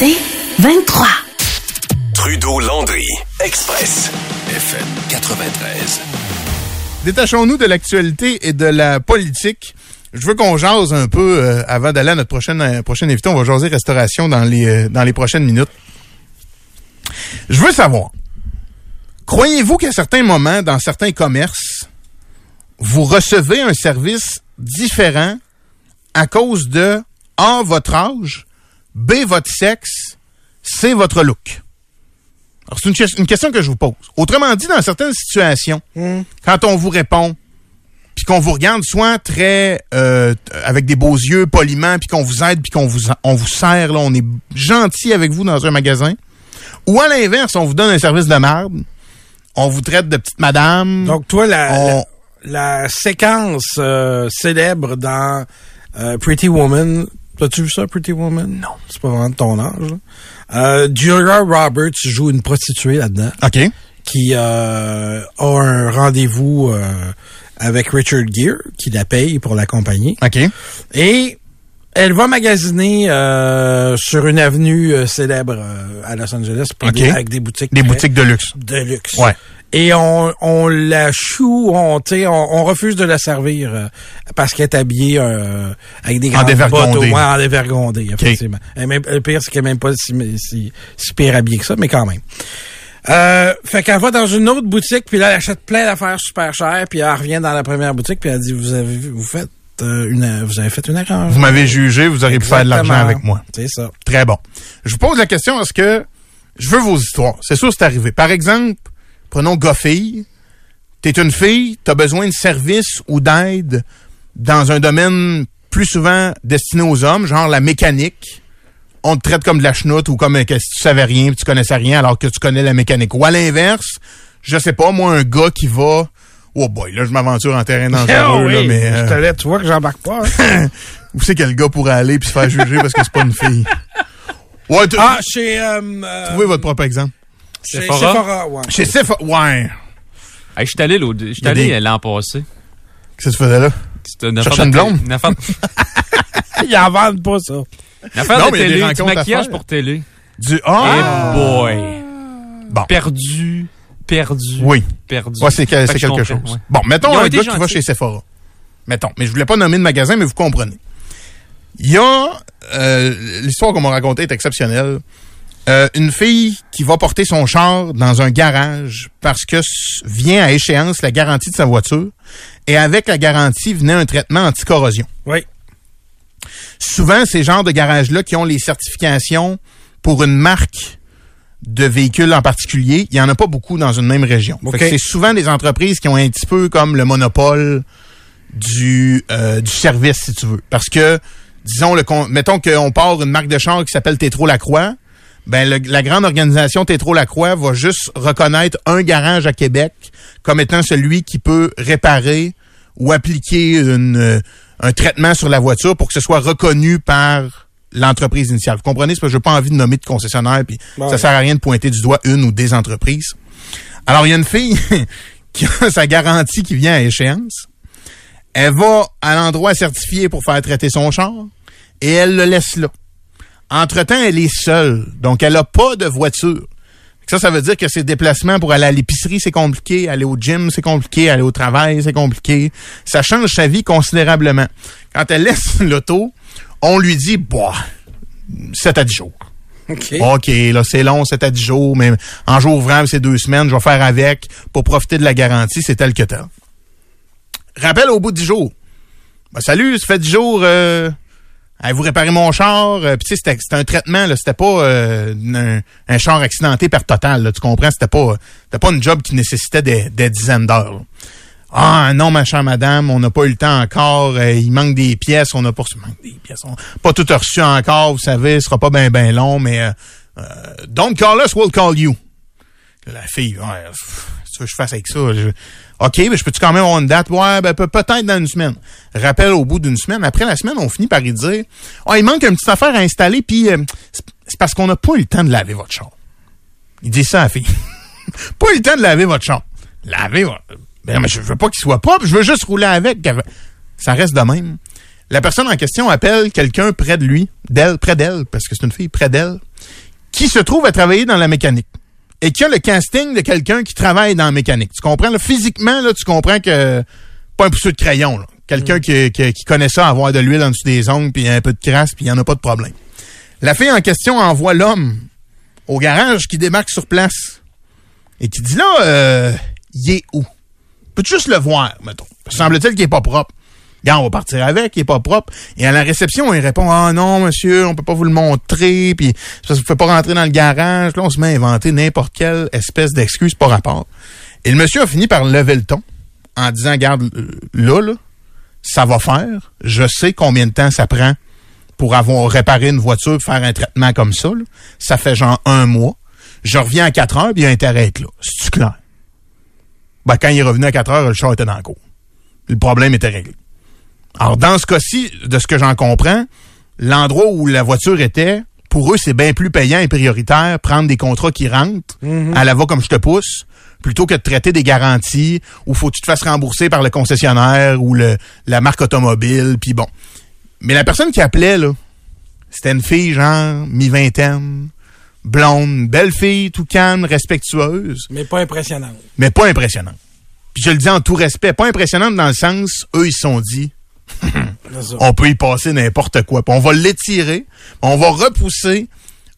C'est 23. Trudeau-Landry, Express, FM 93. Détachons-nous de l'actualité et de la politique. Je veux qu'on jase un peu euh, avant d'aller à notre prochaine, euh, prochaine invité. On va jaser restauration dans les, euh, dans les prochaines minutes. Je veux savoir, croyez-vous qu'à certains moments, dans certains commerces, vous recevez un service différent à cause de A, votre âge, B, votre sexe, C, votre look? Alors, c'est une, ques- une question que je vous pose. Autrement dit, dans certaines situations, quand on vous répond, puis qu'on vous regarde soit très euh, avec des beaux yeux, poliment, puis qu'on vous aide, puis qu'on vous on vous sert, là, on est gentil avec vous dans un magasin, ou à l'inverse, on vous donne un service de merde, on vous traite de petite madame. Donc, toi, la, On- la, la séquence euh, célèbre dans euh, Pretty Woman, as-tu vu ça, Pretty Woman? Non. C'est pas vraiment de ton âge. là. Euh, Julia Roberts joue une prostituée là-dedans OK. qui euh, a un rendez-vous euh, avec Richard Gere, qui la paye pour l'accompagner. OK. Et elle va magasiner euh, sur une avenue euh, célèbre euh, à Los Angeles pour des- avec des boutiques Des boutiques de luxe. de luxe. Ouais. Et on, on la choue, on, on, on refuse de la servir euh, parce qu'elle est habillée euh, avec des grandes bottes, ouais, en dévergondé, effectivement. Même- le pire, c'est qu'elle n'est même pas si, si, si pire habillée que ça, mais quand même. Euh, fait qu'elle va dans une autre boutique, puis là, elle achète plein d'affaires super chères, puis elle revient dans la première boutique, puis elle dit, vous avez vous faites euh, une, vous avez fait une erreur. Vous m'avez jugé, vous auriez pu faire de l'argent avec moi. C'est ça. Très bon. Je vous pose la question parce que je veux vos histoires. C'est sûr, c'est arrivé. Par exemple, prenons gars-fille. T'es une fille, t'as besoin de service ou d'aide dans un domaine plus souvent destiné aux hommes, genre la mécanique. On te traite comme de la chenoute ou comme euh, que si tu savais rien, tu connaissais rien alors que tu connais la mécanique. Ou à l'inverse, je sais pas, moi, un gars qui va... Oh boy, là, je m'aventure en terrain dangereux, Ah là, oui, mais... euh, je te laisse, tu vois que j'embarque pas. hein. où c'est quel gars pourrait aller puis se faire juger parce que c'est pas une fille? Ouais, ah, chez... Euh, euh, trouvez votre propre exemple. Chez Sephora? Sephora, ouais. Chez Sephora, ouais. Hey, je suis allé allé des- l'an passé. Qu'est-ce que tu faisais là? C'était une affaire une de blonde? Une affaire, Ils en vendent pas, ça. une affaire Non, de télé, du maquillage pour télé. Du Ah! Eh boy. Bon. Perdu, perdu, Oui. perdu. Ouais, c'est que- que quelque comprends, chose. ouais. Bon, mettons un gars qui va chez Sephora. Mettons. Mais je voulais pas nommer de magasin, mais vous comprenez. Il y a... euh, L'histoire qu'on m'a racontée est exceptionnelle. Euh, une fille qui va porter son char dans un garage parce que vient à échéance la garantie de sa voiture et avec la garantie venait un traitement anti-corrosion. Oui. souvent, ces genres de garages-là qui ont les certifications pour une marque de véhicules en particulier, il y en a pas beaucoup dans une même région. C'est souvent des entreprises qui ont un petit peu comme le monopole du, euh, du service, si tu veux. Parce que, disons, le, mettons qu'on part une marque de char qui s'appelle Tétro Lacroix, ben le- la grande organisation Tétro Lacroix va juste reconnaître un garage à Québec comme étant celui qui peut réparer ou appliquer une, euh, un traitement sur la voiture pour que ce soit reconnu par l'entreprise initiale. Vous comprenez? C'est parce que j'ai pas envie de nommer de concessionnaire, puis ça sert à rien de pointer du doigt une ou des entreprises. Alors, il y a une fille qui a sa garantie qui vient à échéance. Elle va à l'endroit certifié pour faire traiter son char et elle le laisse là. Entre-temps, elle est seule, donc elle a pas de voiture. Ça, ça veut dire que ses déplacements pour aller à l'épicerie, c'est compliqué, aller au gym, c'est compliqué, aller au travail, c'est compliqué. Ça change sa vie considérablement. Quand elle laisse l'auto, on lui dit, bah, 7 à 10 jours. OK. OK, là, c'est long, 7 à 10 jours, mais en jour ouvrable, c'est deux semaines, je vais faire avec pour profiter de la garantie, c'est tel que tel. Rappel au bout de 10 jours. Ben, salut, ça fait 10 jours, euh, vous réparez mon char. euh, Puis c'était un traitement, c'était pas euh, un, char accidenté par total, tu comprends? C'était pas, c'était pas une job qui nécessitait des, dizaines d'heures. Ah non, ma chère madame, on n'a pas eu le temps encore. euh, il manque des pièces, on n'a pas manque des pièces, pas tout reçu encore, vous savez, ce sera pas bien ben long, mais euh, don't call us, we'll call you. La fille, ouais, pff, qu'est-ce que je fasse avec ça? OK, mais je peux-tu quand même avoir une date? Ouais, ben, peut- peut-être dans une semaine. Rappel au bout d'une semaine. Après la semaine, on finit par y dire, oh, il manque une petite affaire à installer, puis euh, c'est parce qu'on n'a pas eu le temps de laver votre char. Il dit ça à la fille. pas eu le temps de laver votre char. Laver. Ben, mais je veux pas qu'il soit propre, je veux juste rouler avec. Ça reste de même. La personne en question appelle quelqu'un près de lui, d'elle, près d'elle, parce que c'est une fille près d'elle, qui se trouve à travailler dans la mécanique et qui a le casting de quelqu'un qui travaille dans la mécanique. Tu comprends? Là, physiquement, là, tu comprends que pas un pousseux de crayon. là. Quelqu'un Mm. qui, qui, qui connaît ça, avoir de l'huile en dessous des ongles, puis un peu de crasse, puis il n'y en a pas de problème. La fille en question envoie l'homme au garage qui débarque sur place et qui dit là, euh, il est où? Peux-tu juste le voir, mettons? Semble-t-il qu'il est pas propre. On va partir avec, il est pas propre. Et à la réception, il répond Ah non, monsieur, on peut pas vous le montrer, puis ça ne fait pas rentrer dans le garage. Là, on se met à inventer n'importe quelle espèce d'excuse par rapport. Et le monsieur a fini par lever le ton en disant Garde, là, là, ça va faire. Je sais combien de temps ça prend pour avoir réparé une voiture, faire un traitement comme ça. Ça fait genre un mois. Je reviens à 4 heures, puis il y a intérêt à être là. C'est clair. Ben, quand il est revenu à 4 heures, le char était dans le cours. Le problème était réglé. Alors, dans ce cas-ci, de ce que j'en comprends, l'endroit où la voiture était, pour eux, c'est bien plus payant et prioritaire prendre des contrats qui rentrent à la va comme je te pousse, plutôt que de traiter des garanties où faut que tu te fasses rembourser par le concessionnaire ou le, la marque automobile, puis bon. Mais la personne qui appelait, là, c'était une fille, genre, mi-vingtaine, blonde, belle fille, tout calme, respectueuse Mais pas impressionnant. mais pas impressionnante. Puis je le dis en tout respect, pas impressionnante dans le sens, eux, ils se sont dit. on peut y passer n'importe quoi. On va l'étirer, on va repousser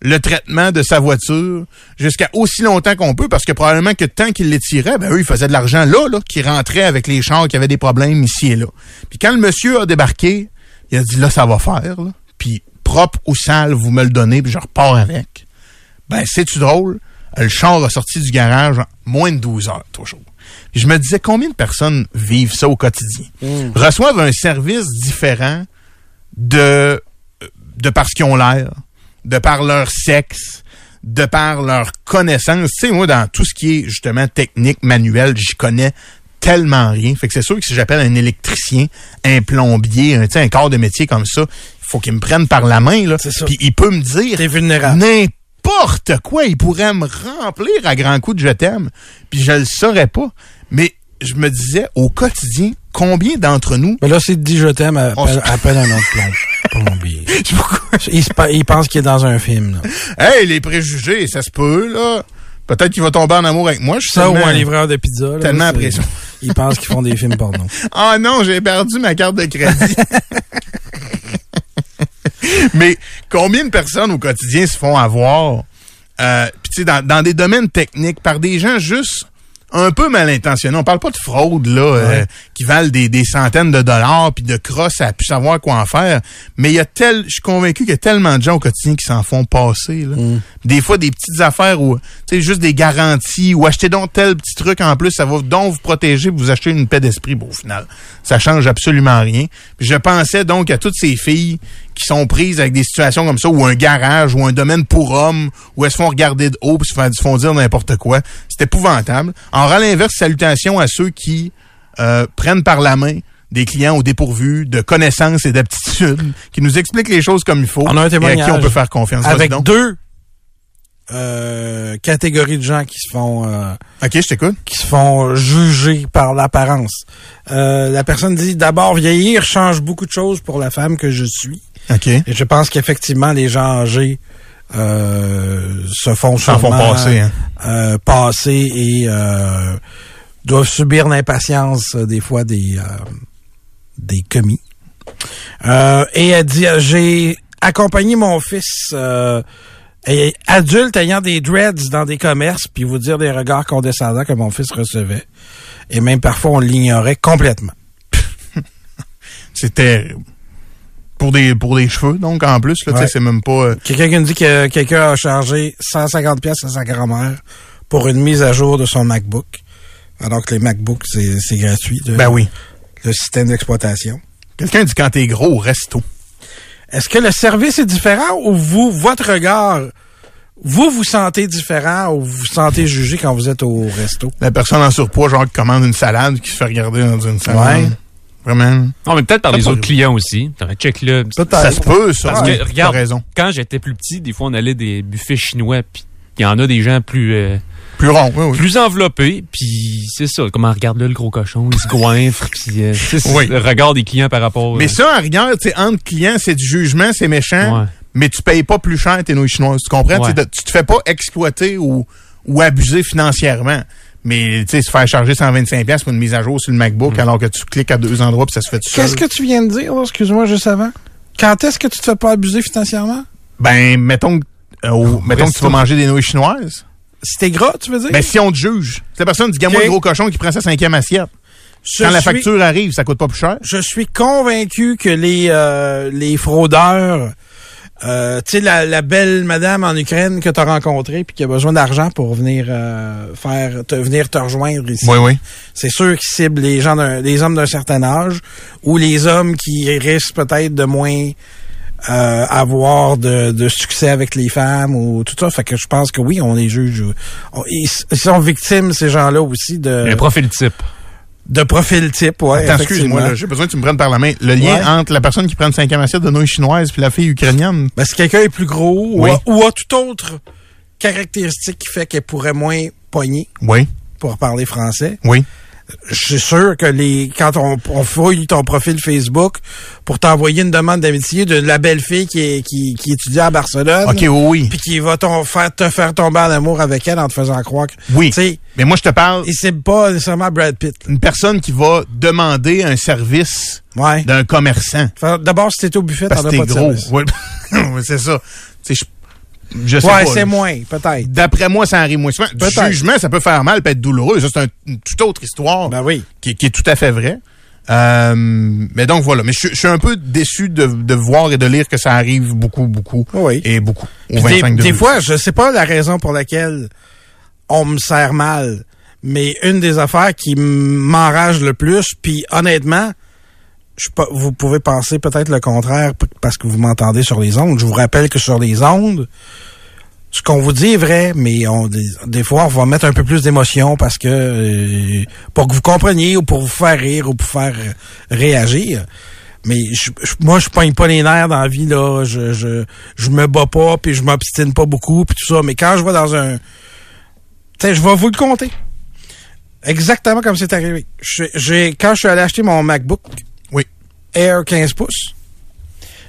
le traitement de sa voiture jusqu'à aussi longtemps qu'on peut, parce que probablement que tant qu'il l'étirait, ben eux, ils faisaient de l'argent là, là, qui rentrait avec les chars qui avaient des problèmes ici et là. Puis quand le monsieur a débarqué, il a dit, là, ça va faire. Puis propre ou sale, vous me le donnez, puis je repars avec. Ben, c'est-tu drôle? Le char a sorti du garage en moins de 12 heures, toujours. Je me disais, combien de personnes vivent ça au quotidien? Reçoivent un service différent de, de par ce qu'ils ont l'air, de par leur sexe, de par leur connaissance. Tu sais, moi, dans tout ce qui est justement technique, manuel, j'y connais tellement rien. Fait que c'est sûr que si j'appelle un électricien, un plombier, un, tu sais, un corps de métier comme ça, il faut qu'il me prenne par la main, là. Puis il peut me dire T'es vulnérable. N'importe quoi. Il pourrait me remplir à grands coups de je t'aime. Puis je le saurais pas. Mais je me disais, au quotidien, combien d'entre nous... Mais là, c'est dit je t'aime, se- appelle un autre plomb. plombier. Il, se il pense qu'il est dans un film. Là. Hey, les préjugés, ça se peut, là. Peut-être qu'il va tomber en amour avec moi. Je suis Ça ou un livreur de pizza. Là, tellement c'est- impression. Ils pensent qu'ils font des films porno. Ah non, j'ai perdu ma carte de crédit. Mais combien de personnes au quotidien se font avoir, euh, dans, dans des domaines techniques, par des gens juste un peu mal intentionnés? On parle pas de fraude, là, euh, qui valent des, des centaines de dollars, puis de crosse à plus savoir quoi en faire. Mais il y a tel, je suis convaincu qu'il y a tellement de gens au quotidien qui s'en font passer, là. Des fois, des petites affaires où, tu sais, juste des garanties, ou acheter donc tel petit truc en plus, ça va donc vous protéger, vous achetez une paix d'esprit. Bon, au final, ça change absolument rien. Je pensais donc à toutes ces filles qui sont prises avec des situations comme ça, ou un garage, ou un domaine pour hommes, où elles se font regarder de haut, puis se font- se font dire n'importe quoi. C'est épouvantable. En à l'inverse, salutations à ceux qui euh, prennent par la main des clients au dépourvu de connaissances et d'aptitudes, qui nous expliquent les choses comme il faut, On a un et à témoignage. qui on peut faire confiance. Avec donc. deux euh, catégories de gens qui se font euh, OK, je t'écoute. qui se font juger par l'apparence. Euh, la personne dit d'abord vieillir change beaucoup de choses pour la femme que je suis. Et je pense qu'effectivement les gens âgés euh, se font S'en font passer, hein. euh, passer et euh, doivent subir l'impatience des fois des des commis. Et elle dit j'ai accompagné mon fils et- adulte ayant des dreads dans des commerces puis vous dire des regards condescendants que mon fils recevait et même parfois on l'ignorait complètement. C'est terrible. Pour des, pour des cheveux, donc, en plus, là, Ouais. c'est même pas... euh, Quelqu'un qui me dit que quelqu'un a chargé 150 pièces à sa grand-mère pour une mise à jour de son MacBook. Alors que les MacBooks, c'est gratuit. le- Ben oui. Le système d'exploitation. Quelqu'un dit quand t'es gros au resto. Est-ce que le service est différent ou vous, votre regard, vous vous sentez différent ou vous vous sentez jugé quand vous êtes au resto? La personne en surpoids, genre, qui commande une salade, qui se fait regarder dans une salade. Ouais. Vraiment. Non, mais peut-être par les autres clients aussi. T'aurais check là. Ça se peut, ça. Parce que, regarde, raison. quand j'étais plus petit, des fois, on allait des buffets chinois, puis il y en a des gens plus euh, Plus rond, oui, oui. plus enveloppés, puis c'est ça. Comment regarde là le gros cochon, il se goinfre, puis euh, Oui. le regard des clients par rapport. Mais euh, ça, en rigueur, tu sais, entre clients, c'est du jugement, c'est méchant. Ouais. mais tu payes pas plus cher tes nouilles chinoises. Tu comprends? Ouais. Tu te fais pas exploiter ou, ou abuser financièrement. Mais tu sais, se faire charger 125$ pièces pour une mise à jour sur le MacBook alors que tu cliques à deux endroits puis ça se fait tout seul. Qu'est-ce que tu viens de dire, excuse-moi, juste avant? Quand est-ce que tu te fais pas abuser financièrement? Ben, mettons, que- euh, au- mettons que tu vas manger des nouilles chinoises. Si t'es gras, tu veux dire? Ben, si on te juge, c'est la personne dit, gamme-moi Ok. le gros cochon qui prend sa cinquième assiette. Je Quand la facture arrive, ça coûte pas plus cher. Je suis convaincu que les, euh, les fraudeurs, euh, tu sais, la, la belle madame en Ukraine que tu as rencontrée puis qui a besoin d'argent pour venir euh, faire te, venir te rejoindre ici. Oui, oui. C'est sûr qu'ils ciblent les gens d'un, les hommes d'un certain âge ou les hommes qui risquent peut-être de moins euh, avoir de, de succès avec les femmes ou tout ça. Fait que je pense que oui, on les juge. On- ils, ils sont victimes, ces gens-là aussi, de, Un profil type. De profil type. Ouais, Attends, excuse-moi, j'ai besoin que tu me prennes par la main. Le lien Ouais. entre la personne qui prend une cinquième assiette de nouilles chinoises puis la fille ukrainienne? Ben, si quelqu'un est plus gros Oui. ou, a, ou a toute autre caractéristique qui fait qu'elle pourrait moins pogner Oui, pour parler français, oui. Je suis sûr que les quand on, on fouille ton profil Facebook pour t'envoyer une demande d'amitié de la belle fille qui, est, qui, qui étudie à Barcelone, OK, oui, puis qui va ton, faire, te faire tomber en amour avec elle en te faisant croire que... Oui. Mais moi, je te parle et c'est pas nécessairement Brad Pitt. d'une personne qui va demander un service Ouais. d'un commerçant. D'abord, si t'es au buffet, Parce t'en que as t'es pas de gros. service. Oui, c'est ça. Je, sais Ouais, c'est moins, peut-être. D'après moi, ça arrive moins souvent. Du jugement, ça peut faire mal, peut être douloureux. Ça, c'est un- une toute autre histoire Ben oui. qui, qui est tout à fait vraie. Euh, mais donc, voilà. Mais je, je suis un peu déçu de, de voir et de lire que ça arrive beaucoup, beaucoup. Oui. Et beaucoup. Au Puis des, 25 des degrés. fois, je sais pas la raison pour laquelle on me sert mal, mais une des affaires qui m'enrage le plus, puis honnêtement, je vous pouvez penser peut-être le contraire parce que vous m'entendez sur les ondes. Je vous rappelle que sur les ondes, ce qu'on vous dit est vrai, mais on, des, fois, on va mettre un peu plus d'émotion parce que euh, pour que vous compreniez ou pour vous faire rire ou pour faire euh, réagir. Mais je, je- moi, je pogne pas les nerfs dans la vie, là. Je, je, je me bats pas, puis je m'obstine pas beaucoup, puis tout ça. Mais quand je vais dans un... Je vais vous le compter. Exactement comme c'est arrivé. J'ai, quand je suis allé acheter mon MacBook. Air 15 pouces,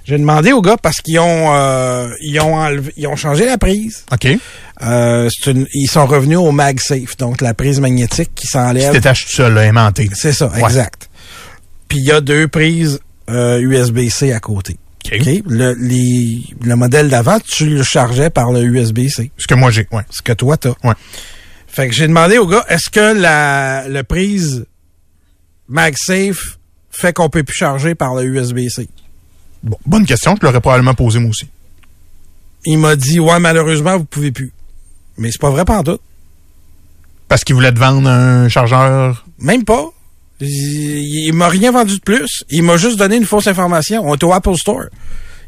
j'ai demandé aux gars parce qu'ils ont, euh, ils ont enlevé, ils ont changé la prise. OK. Euh, une- ils sont revenus au MagSafe, donc la prise magnétique qui s'enlève. t'étaches tout seul, là, aimanté. C'est ça, Ouais. exact. Puis il y a deux prises euh, USB-C à côté. OK. OK? Le, les- le modèle d'avant, tu le chargeais par le USB-C. Ce que moi, j'ai. Ouais. Ce que toi, t'as. Ouais. Fait que j'ai demandé au gars, est-ce que la, la prise MagSafe fait qu'on peut plus charger par le USB-C? Bon, bonne question. Je l'aurais probablement posée, moi aussi. Il m'a dit, ouais, malheureusement, vous pouvez plus. Mais c'est pas vrai tout. Parce qu'il voulait te vendre un chargeur? Même pas. Il, il m'a rien vendu de plus. Il m'a juste donné une fausse information. On est au Apple Store.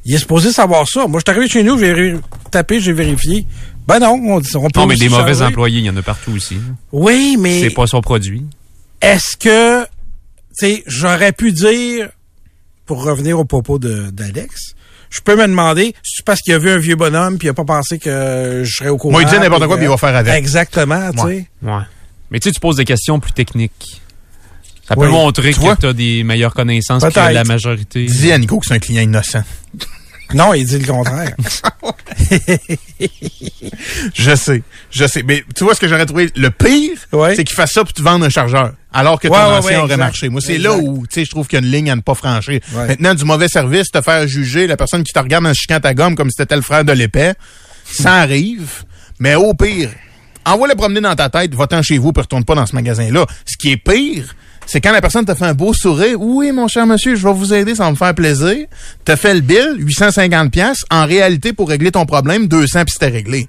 Il est supposé savoir ça. Moi, je suis arrivé chez nous, j'ai tapé, j'ai vérifié. Ben non, on, dit- on peut Non, mais aussi des mauvais charger. employés, il y en a partout aussi. Oui, mais C'est pas son produit. est-ce que, sais, j'aurais pu dire, pour revenir au propos de- d'Alex, je peux me demander, c'est parce qu'il a vu un vieux bonhomme puis il a pas pensé que je serais au courant. Moi, il dit n'importe quoi, puis il va faire avec. Exactement, tu sais. Ouais. Ouais. Mais tu sais, tu poses des questions plus techniques. Ça peut Oui. montrer Tu que tu as des meilleures connaissances que la majorité. Dis à Nico que c'est un client innocent. Non, il dit le contraire. Je sais, je sais. Mais tu vois ce que j'aurais trouvé le pire, Ouais. c'est qu'il fasse ça pour te vendre un chargeur. Alors que ton Ouais, ancien ouais, aurait exact. marché. Moi, c'est là où, tu sais, je trouve qu'il y a une ligne à ne pas franchir. Maintenant, du mauvais service, te faire juger la personne qui te regarde en chiquant ta gomme comme si c'était le frère de l'épais, ça arrive. Mais au pire, envoie-le promener dans ta tête, va-t'en chez vous, puis retourne pas dans ce magasin-là. Ce qui est pire, c'est quand la personne te fait un beau sourire. Oui, mon cher monsieur, je vais vous aider, ça va me faire plaisir. Te fait le bill, 850 pièces. En réalité, pour régler ton problème, 200 puis c'était réglé.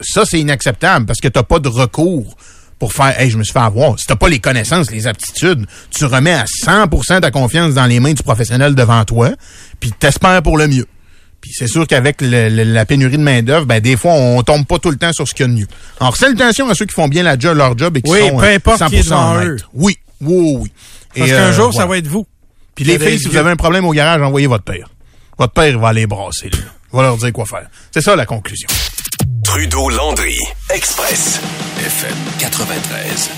Ça, c'est inacceptable parce que t'as pas de recours pour faire, hey, je me suis fait avoir. Si t'as pas les connaissances, les aptitudes, tu remets à 100% ta confiance dans les mains du professionnel devant toi, puis t'espères pour le mieux. Puis c'est sûr qu'avec la pénurie de main-d'œuvre, ben des fois, on tombe pas tout le temps sur ce qu'il y a de mieux. Alors, salutations à ceux qui font bien la job, leur job et qui Oui, sont peu euh, importe qui est 100% honnêtes. Oui, oui, oui, oui. Parce Et, qu'un euh, jour, ça va être vous. Puis les filles, si vous avez un problème au garage, envoyez votre père. Votre père, va aller brasser. Là. Il va leur dire quoi faire. C'est ça la conclusion. Trudeau Landry, Express, FM 93.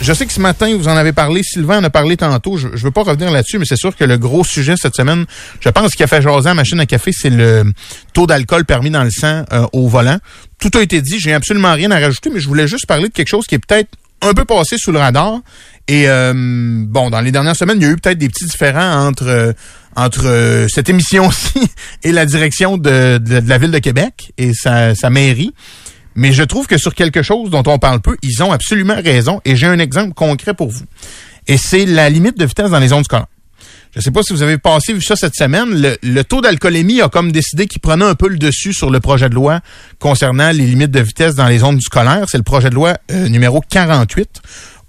je sais que ce matin, vous en avez parlé, Sylvain en a parlé tantôt, je, je veux pas revenir là-dessus, mais c'est sûr que le gros sujet cette semaine, je pense qu'il a fait jaser à machine à café, c'est le taux d'alcool permis dans le sang euh, au volant. Tout a été dit, j'ai absolument rien à rajouter, mais je voulais juste parler de quelque chose qui est peut-être un peu passé sous le radar. Et euh, bon, dans les dernières semaines, il y a eu peut-être des petits différends entre euh, entre cette émission-ci et la direction de, de, la ville de Québec et sa, sa mairie. Mais je trouve que sur quelque chose dont on parle peu, ils ont absolument raison. Et j'ai un exemple concret pour vous. Et c'est la limite de vitesse dans les zones scolaires. Je ne sais pas si vous avez passé vu ça cette semaine. Le, taux d'alcoolémie a comme décidé qu'il prenait un peu le dessus sur le projet de loi concernant les limites de vitesse dans les zones scolaires. C'est le projet de loi euh, numéro 48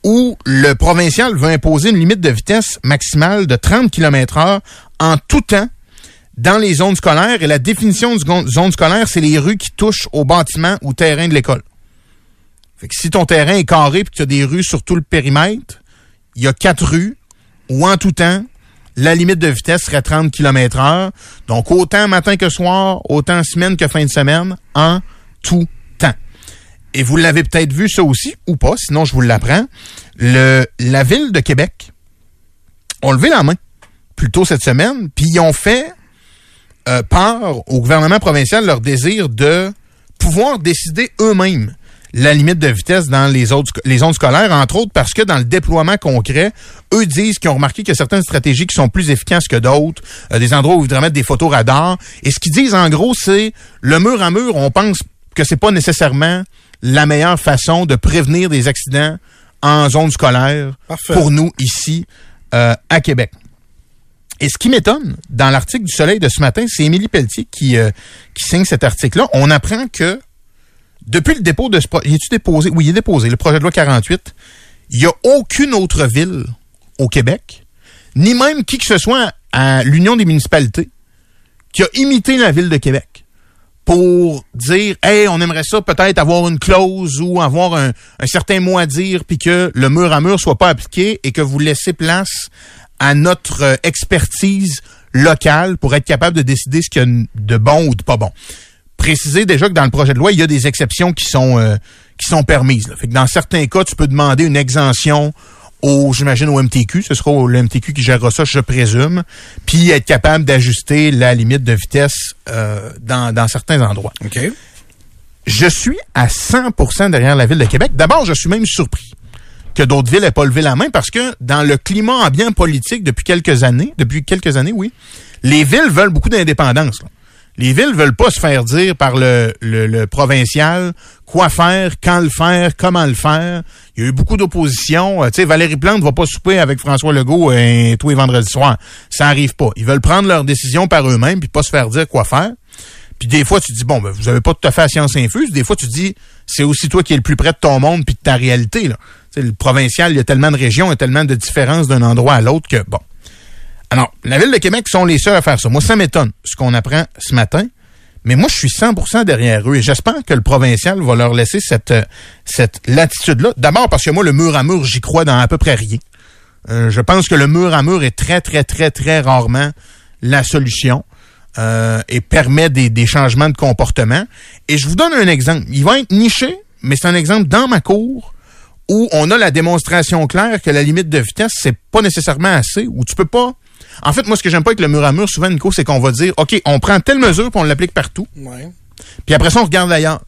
où le provincial veut imposer une limite de vitesse maximale de 30 km heure en tout temps dans les zones scolaires. Et la définition de zone scolaire, c'est les rues qui touchent au bâtiment ou terrain de l'école. Fait que si ton terrain est carré et que tu as des rues sur tout le périmètre, il y a quatre rues ou en tout temps, la limite de vitesse serait 30 km heure. Donc, autant matin que soir, autant semaine que fin de semaine, en tout. Et vous l'avez peut-être vu ça aussi, ou pas, sinon je vous l'apprends. Le, la ville de Québec ont levé la main plus tôt cette semaine, puis ils ont fait euh, part au gouvernement provincial leur désir de pouvoir décider eux-mêmes la limite de vitesse dans les autres les zones scolaires, entre autres parce que dans le déploiement concret, eux disent qu'ils ont remarqué a certaines stratégies qui sont plus efficaces que d'autres, euh, des endroits où ils voudraient mettre des photos radars. Et ce qu'ils disent en gros, c'est le mur à mur, on pense que c'est pas nécessairement la meilleure façon de prévenir des accidents en zone scolaire pour nous ici euh, à Québec. Et ce qui m'étonne dans l'article du Soleil de ce matin, c'est Émilie Pelletier qui, euh, qui signe cet article-là. On apprend que depuis le dépôt de ce projet, il est déposé? Oui, il est déposé, le projet de loi 48. Il n'y a aucune autre ville au Québec, ni même qui que ce soit à l'Union des municipalités, qui a imité la ville de Québec pour dire, hey, on aimerait ça peut-être avoir une clause ou avoir un, certain mot à dire, puis que le mur à mur soit pas appliqué et que vous laissez place à notre expertise locale pour être capable de décider ce qu'il y a de bon ou de pas bon préciser déjà que dans le projet de loi, il y a des exceptions qui sont euh, qui sont permises. Fait que dans certains cas, tu peux demander une exemption au, j'imagine, au MTQ. Ce sera au, le MTQ qui gérera ça, je présume. Puis être capable d'ajuster la limite de vitesse euh, dans, dans certains endroits. OK. Je suis à 100% derrière la Ville de Québec. D'abord, je suis même surpris que d'autres villes n'aient pas levé la main parce que dans le climat ambiant politique depuis quelques années, depuis quelques années, oui, les villes veulent beaucoup d'indépendance. Les villes veulent pas se faire dire par le, provincial quoi faire, quand le faire, comment le faire. Il y a eu beaucoup d'opposition. Euh, tu sais, Valérie Plante va pas souper avec François Legault euh, tous les vendredis soirs. Ça arrive pas. Ils veulent prendre leurs décisions par eux-mêmes puis pas se faire dire quoi faire. Puis des fois, tu dis, bon, ben, vous avez pas tout à fait la science infuse. Des fois, tu dis, c'est aussi toi qui es le plus près de ton monde puis de ta réalité. Là. le provincial, il y a tellement de régions, il y a tellement de différences d'un endroit à l'autre que, bon, alors, la Ville de Québec sont les seuls à faire ça. Moi, ça m'étonne, ce qu'on apprend ce matin. Mais moi, je suis 100% derrière eux et j'espère que le provincial va leur laisser cette, euh, cette latitude-là. D'abord parce que moi, le mur à mur, j'y crois dans à peu près rien. Euh, je pense que le mur à mur est très, très, très, très rarement la solution euh, et permet des, des changements de comportement. Et je vous donne un exemple. Il va être niché, mais c'est un exemple dans ma cour où on a la démonstration claire que la limite de vitesse, c'est pas nécessairement assez, où tu peux pas en fait, moi, ce que j'aime pas avec le mur à mur, souvent, Nico, c'est qu'on va dire, OK, on prend telle mesure puis on l'applique partout. Puis après ça, on regarde ailleurs.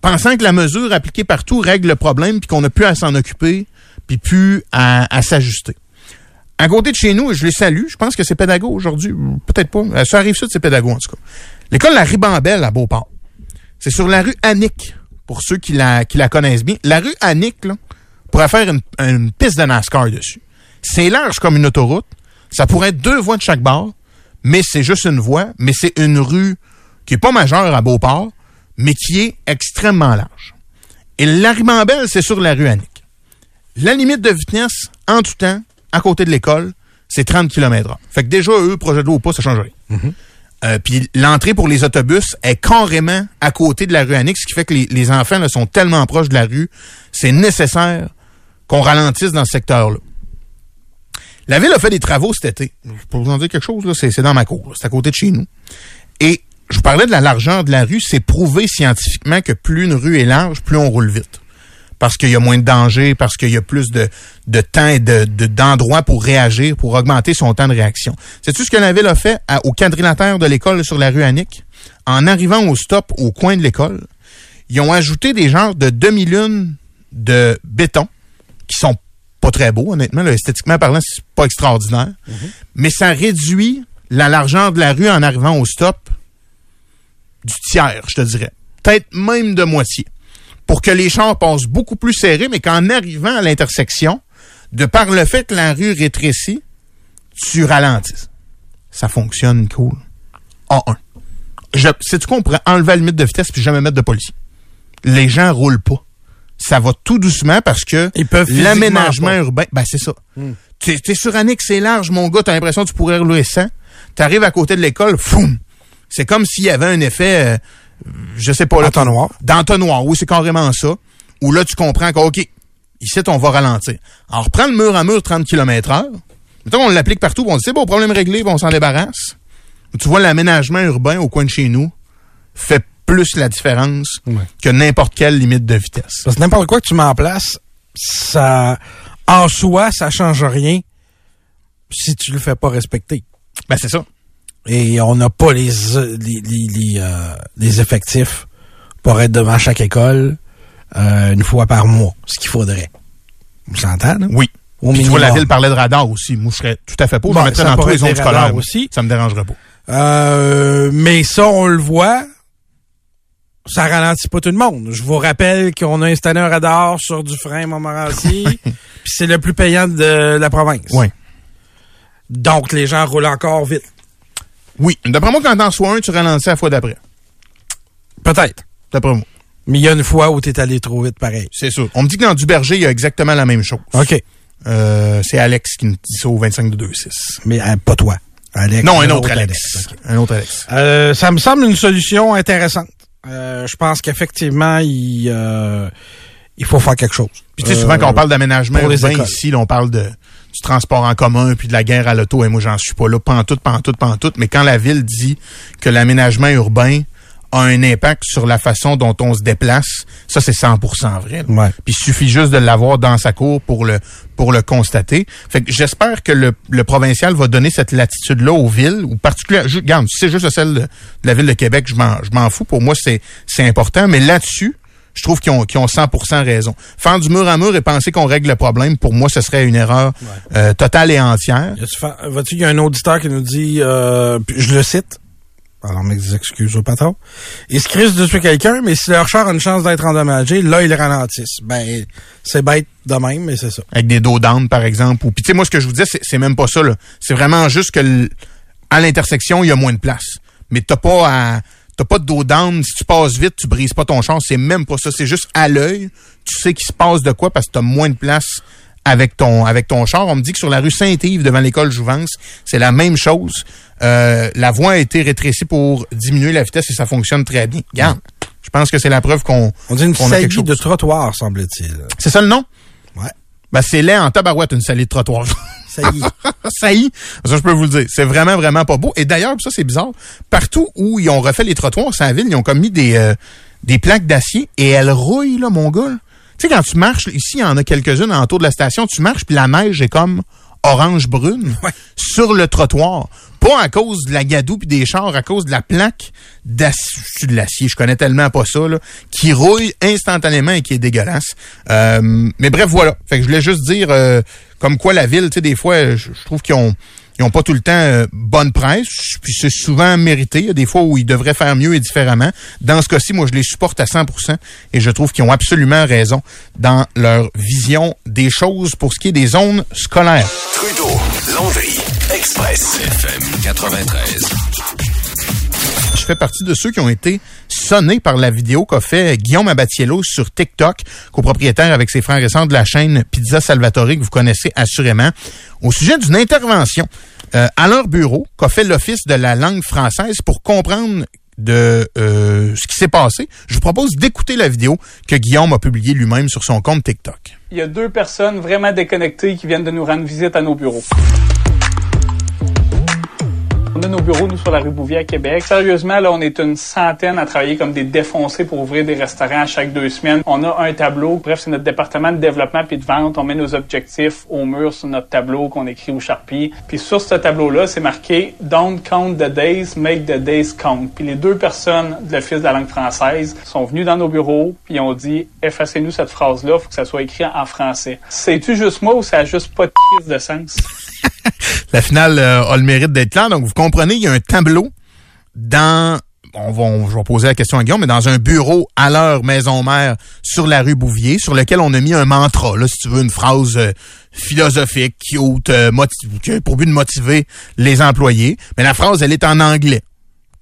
Pensant que la mesure appliquée partout règle le problème puis qu'on n'a plus à s'en occuper puis plus à, s'ajuster. À côté de chez nous, je les salue. Je pense que c'est pédago aujourd'hui. Peut-être pas. Euh, ça arrive ça de ces pédagogues, en tout cas. L'école La Ribambelle à Beauport. C'est sur la rue Annick, pour ceux qui la, qui la connaissent bien. La rue Annick, là, pourrait faire une, une piste de NASCAR dessus. C'est large comme une autoroute. Ça pourrait être deux voies de chaque bord, mais c'est juste une voie, mais c'est une rue qui est pas majeure à Beauport, mais qui est extrêmement large. Et l'Arimambelle, c'est sur la rue Annick. La limite de vitesse, en tout temps, à côté de l'école, c'est 30 km h Fait que déjà, eux, projet de l'eau ou pas, ça change rien. Mm-hmm. Euh, puis l'entrée pour les autobus est carrément à côté de la rue Annick, ce qui fait que les, enfants là, sont tellement proches de la rue, c'est nécessaire qu'on ralentisse dans ce secteur-là. La ville a fait des travaux cet été. Pour vous en dire quelque chose, c'est, dans ma cour. C'est à côté de chez nous. Et je vous parlais de la largeur de la rue. C'est prouvé scientifiquement que plus une rue est large, plus on roule vite. parce qu'il y a moins de danger, parce qu'il y a plus de, temps et de, de- d'endroits pour réagir, pour augmenter son temps de réaction. Sais-tu ce que la ville a fait au quadrilatère de l'école sur la rue Annick? En arrivant au stop au coin de l'école, ils ont ajouté des genres de demi-lunes de béton qui sont pas très beaux, honnêtement. là, esthétiquement parlant, c'est pas extraordinaire. Mais ça réduit la largeur de la rue en arrivant au stop du tiers, je te dirais. Peut-être même de moitié. Pour que les chars passent beaucoup plus serrés, mais qu'en arrivant à l'intersection, de par le fait que la rue rétrécit, tu ralentisses. Ça fonctionne cool. A1. Je, sais-tu quoi, on pourrait enlever la limite de vitesse puis jamais mettre de policier. Les gens roulent pas. Ça va tout doucement parce que Ils peuvent physiquement l'aménagement urbain, ben c'est ça. Tu es sur Annick, c'est large, mon gars, t'as l'impression que tu pourrais rouler 100. T'arrives à côté de l'école, foum! C'est comme s'il y avait un effet, euh, je sais pas là. Entonnoir. D'entonnoir, oui, c'est carrément ça. Où là, tu comprends que, OK, ici, on va ralentir. Alors, prends le mur à mur 30 km heure. Mettons, on l'applique partout, on dit, c'est bon, problème réglé, on s'en débarrasse. Tu vois, l'aménagement urbain au coin de chez nous fait plus la différence Ouais. que n'importe quelle limite de vitesse. Parce que n'importe quoi que tu mets en place, ça, en soi, ça change rien si tu le fais pas respecter. Ben, c'est ça. Et on n'a pas les, les, les, les, euh, les effectifs pour être devant chaque école euh, une fois par mois, ce qu'il faudrait. Vous s'entend, là? Oui. Au Puis tu vois, la ville parlait de radar aussi. Moi, je serais tout à fait. Je Bon, le mettrais ça dans tous les zones scolaires aussi. Ça me dérangerait pas. Euh, mais ça, on le voit, ça ralentit pas tout le monde. Je vous rappelle qu'on a installé un radar sur du frein Montmorency, puis c'est le plus payant de la province. Oui. Donc, les gens roulent encore vite. Oui. D'après moi, quand t'en sois un, tu ralentis la fois d'après. Peut-être. D'après moi. Mais il y a une fois où tu es allé trop vite, pareil. C'est sûr. On me dit que dans Duberger, il y a exactement la même chose. OK. Euh, c'est Alex qui me dit ça au 25 de 2-6. Mais euh, pas toi. Alex. Non, un autre Alex. OK. Un autre Alex. Euh, ça me semble une solution intéressante. Euh, je pense qu'effectivement, il, euh, il faut faire quelque chose. Puis tu sais, Euh, souvent quand on parle d'aménagement urbain ici, là, on parle de du transport en commun puis de la guerre à l'auto. Et moi, j'en suis pas là, pantoute, pantoute, pantoute. Mais quand la ville dit que l'aménagement urbain a un impact sur la façon dont on se déplace, ça c'est 100% vrai. là. Ouais. Puis il suffit juste de l'avoir dans sa cour pour le pour le constater. Fait que j'espère que le, le provincial va donner cette latitude-là aux villes, ou particulièrement, regarde, si c'est juste celle de, de la ville de Québec, je m'en je m'en fous. Pour moi, c'est c'est important. Mais là-dessus, je trouve qu'ils ont, qu'ils ont 100% raison. Faire du mur à mur et penser qu'on règle le problème, pour moi, ce serait une erreur euh, totale et entière. Vois-tu, il y a un auditeur qui nous dit, euh, je le cite, alors mes excuses au patron, ils se crissent dessus quelqu'un, mais si leur char a une chance d'être endommagé, là, ils le ralentissent. Ben, c'est bête de même, mais c'est ça. avec des dos d'âne, par exemple. Ou puis tu sais, moi, ce que je vous dis, c'est, même pas ça. Là. C'est vraiment juste que à l'intersection, il y a moins de place. Mais t'as pas à. T'as pas de dos d'âne. Si tu passes vite, tu brises pas ton char. C'est même pas ça. C'est juste à l'œil. Tu sais qu'il se passe de quoi parce que t'as moins de place avec ton avec ton char. On me dit que sur la rue Saint-Yves, devant l'école Jouvence, c'est la même chose. Euh, la voie a été rétrécie pour diminuer la vitesse et ça fonctionne très bien. Regarde, je pense que c'est la preuve qu'on On dit une qu'on a quelque saillie chose. de trottoir, semble-t-il. C'est ça le nom? Ouais. Ben, c'est laid en tabarouette, une salée de trottoir. Saillie. ça y est. Ça, je peux vous le dire. C'est vraiment, vraiment pas beau. Et d'ailleurs, ça, c'est bizarre. Partout où ils ont refait les trottoirs, c'est la ville, ils ont comme mis des, euh, des plaques d'acier et elles rouillent, là, mon gars. Tu sais, quand tu marches, ici, il y en a quelques-unes autour de la station, tu marches, puis la neige est comme orange-brune Ouais. sur le trottoir. Pas à cause de la gadoue puis des chars, à cause de la plaque d'acier, de l'acier, je connais tellement pas ça, là, qui rouille instantanément et qui est dégueulasse. Euh, mais bref, voilà. Fait que je voulais juste dire, euh, comme quoi la ville, tu sais, des fois, je, je trouve qu'ils ont ils ont pas tout le temps euh, bonne presse, puis c'est souvent mérité. Il y a des fois où ils devraient faire mieux et différemment. Dans ce cas-ci, moi, je les supporte à 100% et je trouve qu'ils ont absolument raison dans leur vision des choses pour ce qui est des zones scolaires. Trudeau, Landry, Express, FM 93. Je fais partie de ceux qui ont été sonnés par la vidéo qu'a fait Guillaume Abatiello sur TikTok, copropriétaire avec ses frères sœurs de la chaîne Pizza Salvatore que vous connaissez assurément, au sujet d'une intervention euh, à leur bureau qu'a fait l'Office de la langue française pour comprendre de euh, ce qui s'est passé. Je vous propose d'écouter la vidéo que Guillaume a publiée lui-même sur son compte TikTok. Il y a deux personnes vraiment déconnectées qui viennent de nous rendre visite à nos bureaux. On a nos bureaux, nous, sur la rue Bouvier à Québec. Sérieusement, là, on est une centaine à travailler comme des défoncés pour ouvrir des restaurants à chaque deux semaines. On a un tableau. Bref, c'est notre département de développement puis de vente. On met nos objectifs au mur sur notre tableau qu'on écrit au Sharpie. Puis sur ce tableau-là, c'est marqué Don't count the days, make the days count. Puis les deux personnes de l'Office de la langue française sont venues dans nos bureaux puis ont dit effacez-nous cette phrase-là, faut que ça soit écrit en français. C'est-tu juste moi ou ça a juste pas de de sens? la finale euh, a le mérite d'être là. Donc, vous comprenez, il y a un tableau dans on va, je vais poser la question à Guillaume, mais dans un bureau à leur maison mère sur la rue Bouvier, sur lequel on a mis un mantra, là, si tu veux, une phrase euh, philosophique, cute, euh, pour but de motiver les employés. Mais la phrase, elle est en anglais.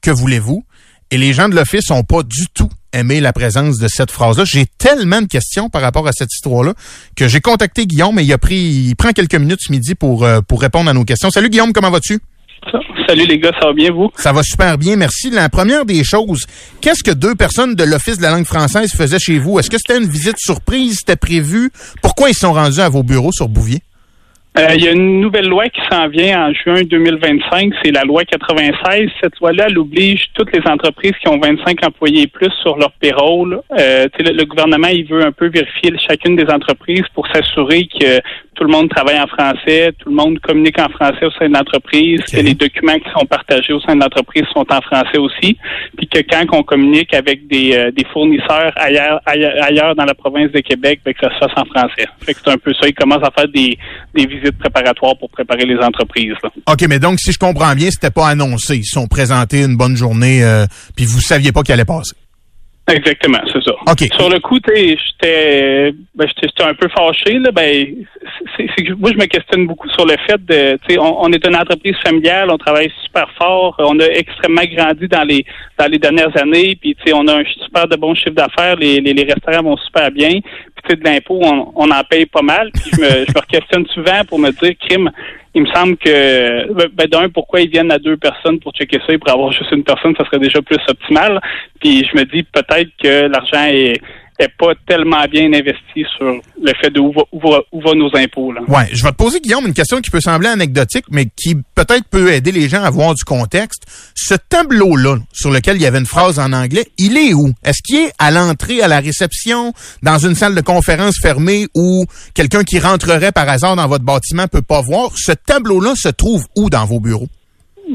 Que voulez-vous? Et les gens de l'office n'ont pas du tout aimé la présence de cette phrase-là. J'ai tellement de questions par rapport à cette histoire-là que j'ai contacté Guillaume et il a pris, il prend quelques minutes ce midi pour, euh, pour répondre à nos questions. Salut Guillaume, comment vas-tu? Salut les gars, ça va bien vous? Ça va super bien, merci. La première des choses, qu'est-ce que deux personnes de l'Office de la langue française faisaient chez vous? Est-ce que c'était une visite surprise? C'était prévu? Pourquoi ils sont rendus à vos bureaux sur Bouvier? Euh, il y a une nouvelle loi qui s'en vient en juin 2025, c'est la loi 96. Cette loi-là, elle oblige toutes les entreprises qui ont 25 employés et plus sur leur payroll. Euh, le, le, gouvernement, il veut un peu vérifier chacune des entreprises pour s'assurer que tout le monde travaille en français, tout le monde communique en français au sein de l'entreprise, que les documents qui sont partagés au sein de l'entreprise sont en français aussi, puis que quand on communique avec des, euh, des fournisseurs ailleurs, ailleurs, dans la province de Québec, ben, que ça se fasse en français. Fait que c'est un peu ça. Ils commencent à faire des, des visites préparatoires pour préparer les entreprises. Là. OK, mais donc, si je comprends bien, c'était pas annoncé. Ils sont présentés une bonne journée, euh, puis vous saviez pas qu'elle allait passer. Exactement, c'est ça. Okay. Sur le coup, j'étais ben, j'étais un peu fâché. Là, ben, c'est que moi, je me questionne beaucoup sur le fait de, on, on est une entreprise familiale, on travaille super fort, on a extrêmement grandi dans les dans les dernières années, puis on a un super de bon chiffre d'affaires, les, les, les, restaurants vont super bien, de l'impôt, on, on, en paye pas mal. Puis je me, je me questionne souvent pour me dire, crime, il me semble que, ben, d'un, pourquoi ils viennent à deux personnes pour checker ça et pour avoir juste une personne, ça serait déjà plus optimal. Puis je me dis peut-être que l'argent est est pas tellement bien investi sur le fait de où va, où va, nos impôts. Là. Ouais, je vais te poser, Guillaume, une question qui peut sembler anecdotique, mais qui peut-être peut aider les gens à voir du contexte. Ce tableau-là, sur lequel il y avait une phrase en anglais, il est où? Est-ce qu'il est à l'entrée, à la réception, dans une salle de conférence fermée où quelqu'un qui rentrerait par hasard dans votre bâtiment peut pas voir? Ce tableau-là se trouve où dans vos bureaux?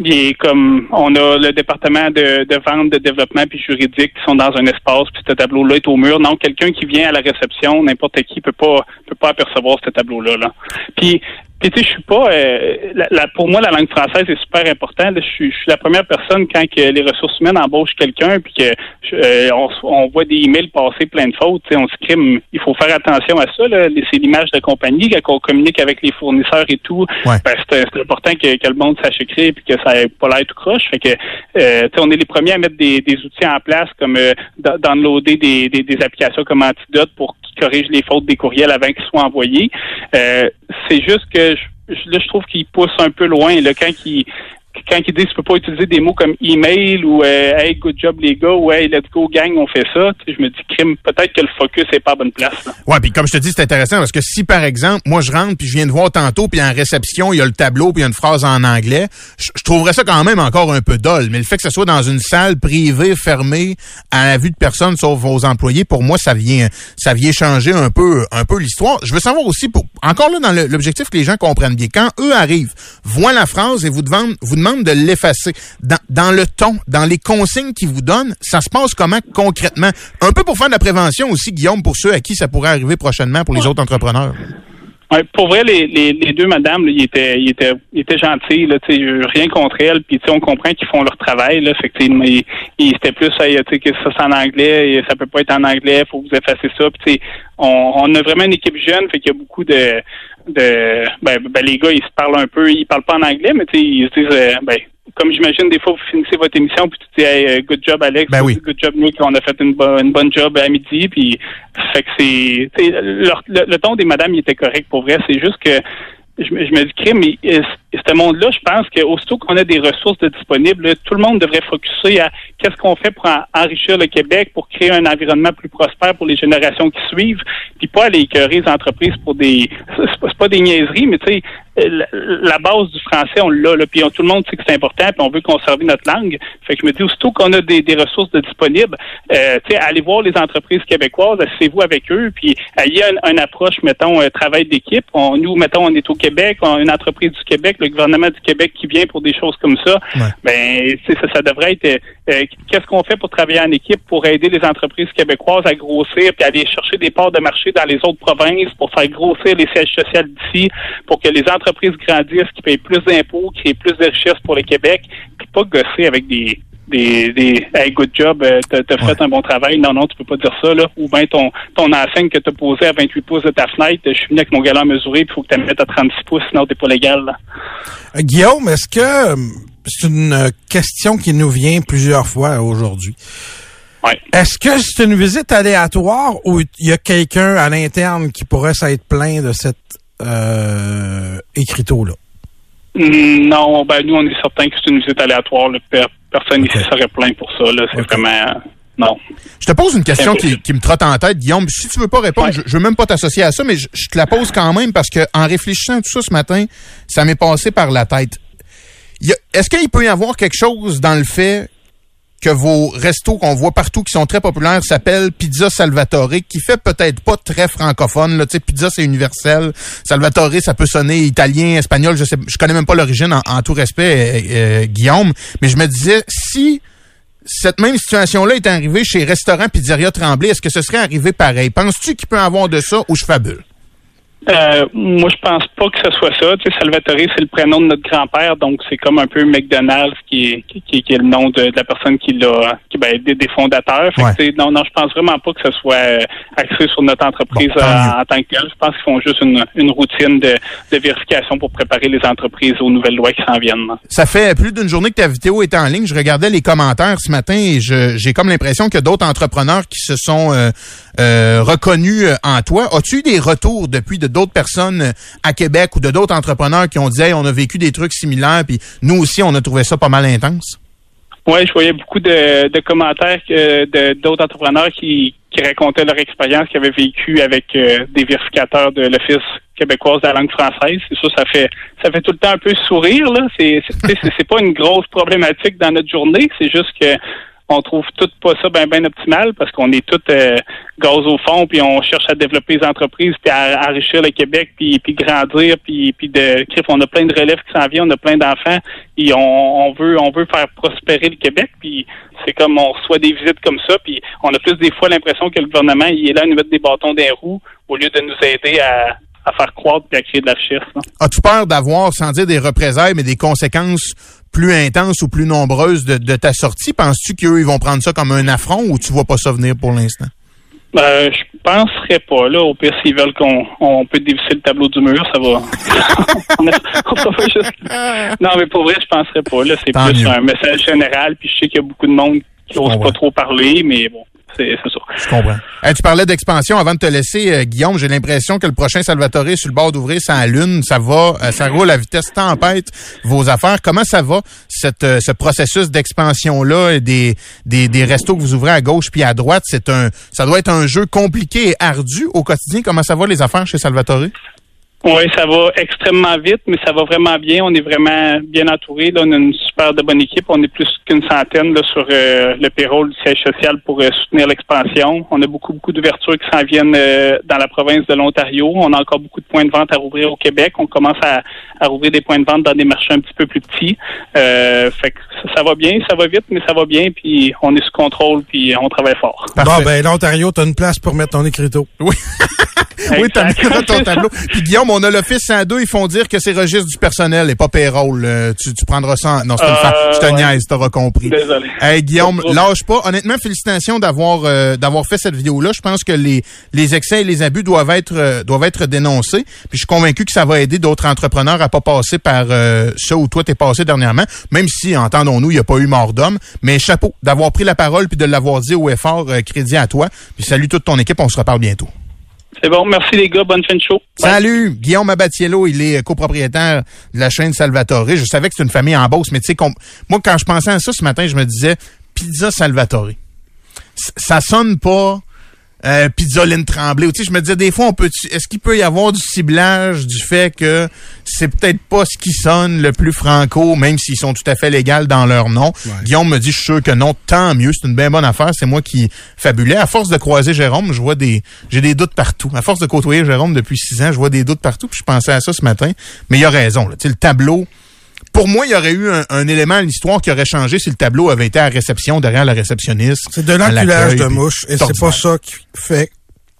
Et comme on a le département de, de vente, de développement puis juridique qui sont dans un espace, puis ce tableau-là est au mur. Donc, quelqu'un qui vient à la réception, n'importe qui peut pas peut pas apercevoir ce tableau-là. Là. Puis puis tu sais, je suis pas. Euh, la, pour moi, la langue française est super importante. Je suis, je suis la première personne quand que les ressources humaines embauchent quelqu'un, puis que euh, on, on, voit des emails passer plein de fautes. On se crime. Il faut faire attention à ça. C'est l'image de compagnie quand on communique avec les fournisseurs et tout. Ben, c'est important que, que, le monde sache écrire puis que ça n'ait pas l'air tout croche. Fait que euh, on est les premiers à mettre des, des outils en place comme euh, downloader des, des, des applications comme Antidote pour corrige les fautes des courriels avant qu'ils soient envoyés. Euh, c'est juste que je, là, je trouve qu'il pousse un peu loin. Là, quand il quand ils disent tu peux pas utiliser des mots comme email ou euh, hey good job les gars ou hey let's go gang on fait ça, je me dis crime peut-être que le focus est pas à bonne place. Là. Ouais, puis comme je te dis c'est intéressant parce que si par exemple moi je rentre puis je viens de voir tantôt puis en réception il y a le tableau puis il y a une phrase en anglais, je, trouverais ça quand même encore un peu dol, mais le fait que ce soit dans une salle privée fermée à la vue de personne sauf vos employés pour moi ça vient ça vient changer un peu un peu l'histoire. Je veux savoir aussi pour encore là dans l'objectif que les gens comprennent bien quand eux arrivent, voient la phrase et vous demandent vous demandent de l'effacer. Dans, dans, le ton, dans les consignes qu'ils vous donnent, ça se passe comment concrètement? Un peu pour faire de la prévention aussi, Guillaume, pour ceux à qui ça pourrait arriver prochainement pour les autres entrepreneurs. Ouais, pour vrai, les, les, les deux madames, là, ils étaient, ils étaient, ils étaient gentils. Là, rien contre elles. Puis on comprend qu'ils font leur travail. Là, que, ils, ils étaient plus, hey, que ça c'est en anglais, et ça peut pas être en anglais. Faut vous effacer ça. Puis on, on a vraiment une équipe jeune. Fait qu'il y a beaucoup de, de, ben, ben, les gars, ils se parlent un peu. Ils parlent pas en anglais, mais ils se disent, euh, ben, comme j'imagine, des fois, vous finissez votre émission, puis tu dis, hey, euh, good job, Alex. Ben oui. Good job, Nick. On a fait une, une bonne job à midi. Puis, fait que c'est, le, le, ton des madames, il était correct pour vrai. C'est juste que je, me dis, crime, mais euh, ce monde-là, je pense qu'aussitôt qu'on a des ressources disponibles, tout le monde devrait focuser à qu'est-ce qu'on fait pour enrichir le Québec, pour créer un environnement plus prospère pour les générations qui suivent, puis pas aller écœurer les entreprises pour des... C'est pas des niaiseries, mais tu sais, la, la base du français, on l'a, puis tout le monde sait que c'est important, puis on veut conserver notre langue. Fait que je me dis, aussitôt qu'on a des, des ressources de disponibles, euh, allez voir les entreprises québécoises, asseyez-vous avec eux, puis euh, il y a une, une approche, mettons, euh, travail d'équipe. On, nous, mettons, on est au Québec, on a une entreprise du Québec, le gouvernement du Québec qui vient pour des choses comme ça. Ouais. Ben, ça, ça devrait être. euh, euh, Qu'est-ce qu'on fait pour travailler en équipe pour aider les entreprises québécoises à grossir puis aller chercher des parts de marché dans les autres provinces pour faire grossir les sièges sociaux d'ici, pour que les entreprises grandissent, qui payent plus d'impôts, créent plus de richesses pour le Québec, puis pas gosser avec des des, des hey, good job, euh, t'as fait un bon travail. Non, non, tu peux pas dire ça, là. Ou bien ton, ton enseigne que t'as posé à 28 pouces de ta fenêtre, je suis venu avec mon galant mesuré, puis faut que tu mettes à 36 pouces, sinon t'es pas légal, là. Euh, Guillaume, est-ce que euh, c'est une question qui nous vient plusieurs fois aujourd'hui? Ouais. Est-ce que c'est une visite aléatoire ou il y a quelqu'un à l'interne qui pourrait s'être plein de cette euh, écriteau-là? Mm, Non, ben nous, on est certain que c'est une visite aléatoire. là. Per- Personne Ok. ici serait plein pour ça. Là. C'est Ok. vraiment... euh, Non. Je te pose une question qui, me trotte en tête, Guillaume. Si tu veux pas répondre, Ouais. je, je veux même pas t'associer à ça, mais je, je te la pose quand même parce que en réfléchissant à tout ça ce matin, ça m'est passé par la tête. Est-ce qu'il peut y avoir quelque chose dans le fait que vos restos qu'on voit partout qui sont très populaires s'appellent Pizza Salvatore, qui fait peut-être pas très francophone. Là. Tu sais, pizza, c'est universel. Salvatore, ça peut sonner italien, espagnol. Je sais, je connais même pas l'origine en, tout respect, euh, euh, Guillaume. Mais je me disais, si cette même situation-là est arrivée chez Restaurant Pizzeria Tremblay, est-ce que ce serait arrivé pareil? Penses-tu qu'il peut avoir de ça ou je fabule? Euh, moi, je pense pas que ce soit ça. Tu sais, Salvatore, c'est le prénom de notre grand-père, donc c'est comme un peu McDonald's qui est, qui, qui- qui est le nom de, de la personne qui l'a, qui, ben, des, des fondateurs. Fait que, Ouais. tu sais, non, non, je pense vraiment pas que ce soit euh, axé sur notre entreprise Bon, en tant que telle. Je pense qu'ils font juste une, une routine de, de vérification pour préparer les entreprises aux nouvelles lois qui s'en viennent. Ça fait plus d'une journée que ta vidéo est en ligne. Je regardais les commentaires ce matin et je- j'ai comme l'impression a d'autres entrepreneurs qui se sont euh, euh, reconnus euh, en toi. As-tu eu des retours depuis de d'autres personnes euh, à Québec ou de d'autres entrepreneurs qui ont dit hey, on a vécu des trucs similaires puis nous aussi on a trouvé ça pas mal intense? Oui, je voyais beaucoup de, commentaires euh, d'autres entrepreneurs qui, qui racontaient leur expérience qu'ils avaient vécu avec euh, des vérificateurs de l'Office québécoise de la langue française. Ça, fait ça fait tout le temps un peu sourire. là. C'est- c'est pas une grosse problématique dans notre journée. C'est juste que on trouve tout pas ça bien ben optimal parce qu'on est tous euh, gaz au fond puis on cherche à développer les entreprises puis à, enrichir le Québec puis, puis grandir puis puis de crif, on a plein de relèves qui s'en viennent, on a plein d'enfants et on, on veut on veut faire prospérer le Québec puis c'est comme on reçoit des visites comme ça puis on a plus des fois l'impression que le gouvernement il est là à nous mettre des bâtons les roues au lieu de nous aider à, à faire croître et à créer de la richesse. là. As-tu peur d'avoir, sans dire des représailles, mais des conséquences plus intenses ou plus nombreuses de, de ta sortie? Penses-tu qu'eux, ils vont prendre ça comme un affront ou tu vois pas ça venir pour l'instant? Euh, je penserais pas. Là, au pire, s'ils veulent qu'on on peut dévisser le tableau du mur, ça va. on, a- on va pas juste- Non, mais pour vrai, je penserais pas. Là, c'est plus mieux. un message général. Puis je sais qu'il y a beaucoup de monde qui n'ose pas trop parler, mais bon, c'est ça. Je comprends. Tu parlais d'expansion. Avant de te laisser, euh, Guillaume, j'ai l'impression que le prochain Salvatore sur le bord d'ouvrir sa lune. Ça va, euh, ça roule à vitesse tempête, vos affaires. Comment ça va, cette, euh, ce processus d'expansion-là? Des, des, des restos que vous ouvrez à gauche puis à droite? C'est un, ça doit être un jeu compliqué et ardu au quotidien. Comment ça va, les affaires chez Salvatore? Oui, ça va extrêmement vite, mais ça va vraiment bien. On est vraiment bien entouré. Là, on a une super de bonne équipe. On est plus qu'une centaine là, sur euh, le payroll du siège social pour euh, soutenir l'expansion. On a beaucoup, beaucoup d'ouvertures qui s'en viennent euh, dans la province de l'Ontario. On a encore beaucoup de points de vente à rouvrir au Québec. On commence à, à rouvrir des points de vente dans des marchés un petit peu plus petits. Euh, fait que ça, ça va bien, ça va vite, mais ça va bien. Puis on est sous contrôle, puis on travaille fort. Parfait. Bon, ben, l'Ontario, t'as une place pour mettre ton écriteau. Oui, t'as mis dans ton tableau. Puis Guillaume, on a l'Office 102, ils font dire que c'est registre du personnel et pas payroll. Euh, tu, tu prendras ça. en- Non, c'est une Euh, fa- Je te ouais. niaise, t'auras compris. Désolé. Hey Guillaume, lâche pas. Honnêtement, félicitations d'avoir euh, d'avoir fait cette vidéo-là. Je pense que les les excès et les abus doivent être euh, doivent être dénoncés. Puis je suis convaincu que ça va aider d'autres entrepreneurs à pas passer par ça où toi t'es passé dernièrement. Même si, entendons-nous, il n'y a pas eu mort d'homme. Mais chapeau d'avoir pris la parole puis de l'avoir dit au effort. crédit à toi. Puis salut toute ton équipe. On se reparle bientôt. C'est bon. Merci les gars. Bonne fin de show. Salut, Guillaume Abatiello, il est copropriétaire de la chaîne Salvatore. Je savais que c'est une famille en Beauce, mais tu sais, moi, quand je pensais à ça ce matin, je me disais Pizza Salvatore. Ça sonne pas euh, Pizzoline Tremblay. Tu sais, je me disais des fois, on peut, est-ce qu'il peut y avoir du ciblage du fait que c'est peut-être pas ce qui sonne le plus franco, même s'ils sont tout à fait légaux dans leur nom? Guillaume me dit, je suis sûr que non, tant mieux, c'est une bien bonne affaire. C'est moi qui fabulais. À force de croiser Jérôme, je vois des, j'ai des doutes partout. À force de côtoyer Jérôme depuis six ans, je vois des doutes partout. Puis je pensais à ça ce matin, mais il a raison. Là. Tu sais, le tableau pour moi, il y aurait eu un, élément à l'histoire qui aurait changé si le tableau avait été à réception derrière la réceptionniste. C'est de l'enculage de mouche et c'est pas ça qui fait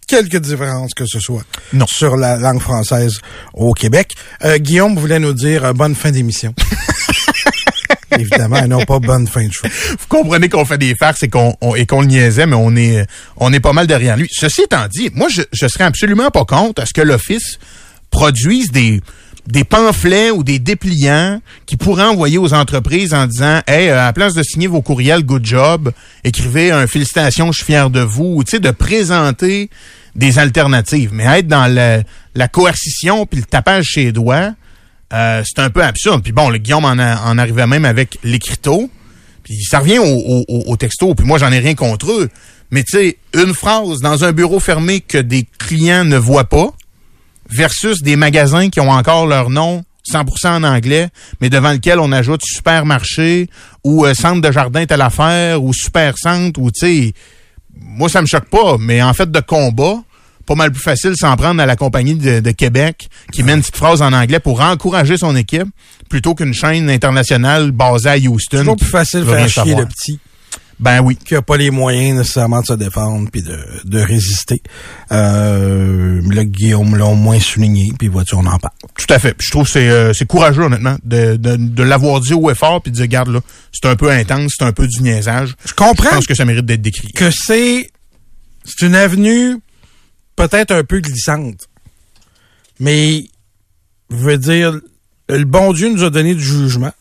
quelque différence que ce soit non. sur la langue française au Québec. Euh, Guillaume voulait nous dire euh, bonne fin d'émission. Évidemment, non pas bonne fin de show. Vous comprenez qu'on fait des farces et qu'on et qu'on le niaisait, mais on est on est pas mal derrière lui. Ceci étant dit, moi je, je serais absolument pas contre à ce que l'Office produise des des pamphlets ou des dépliants qui pourraient envoyer aux entreprises en disant Hey, euh, à la place de signer vos courriels Good Job, écrivez un félicitation, je suis fier de vous, ou tu sais, de présenter des alternatives. Mais être dans la, coercition puis le tapage chez les doigts, euh, c'est un peu absurde. Puis bon, le Guillaume en, en arrivait même avec l'écriteau. Puis ça revient au, au, texto. Puis moi, j'en ai rien contre eux. Mais tu sais, une phrase dans un bureau fermé que des clients ne voient pas, versus des magasins qui ont encore leur nom 100% en anglais, mais devant lequel on ajoute supermarché ou euh, centre de jardin telle affaire ou super centre ou tu sais moi ça me choque pas, mais en fait de combat, pas mal plus facile s'en prendre à la compagnie de, Québec qui met une petite phrase en anglais pour encourager son équipe plutôt qu'une chaîne internationale basée à Houston. C'est toujours plus facile de faire chier le petit. Ben oui. Qui a pas les moyens nécessairement de se défendre puis de, de résister. Euh, là, Guillaume l'a moins souligné, puis voiture, on en parle. Tout à fait. je trouve que c'est, euh, c'est courageux, honnêtement, de, de, de l'avoir dit au effort puis de dire, regarde, là, c'est un peu intense, c'est un peu du niaisage. Je comprends. Je pense que ça mérite d'être décrit. Que c'est, c'est une avenue peut-être un peu glissante. Mais, je veux dire, le bon Dieu nous a donné du jugement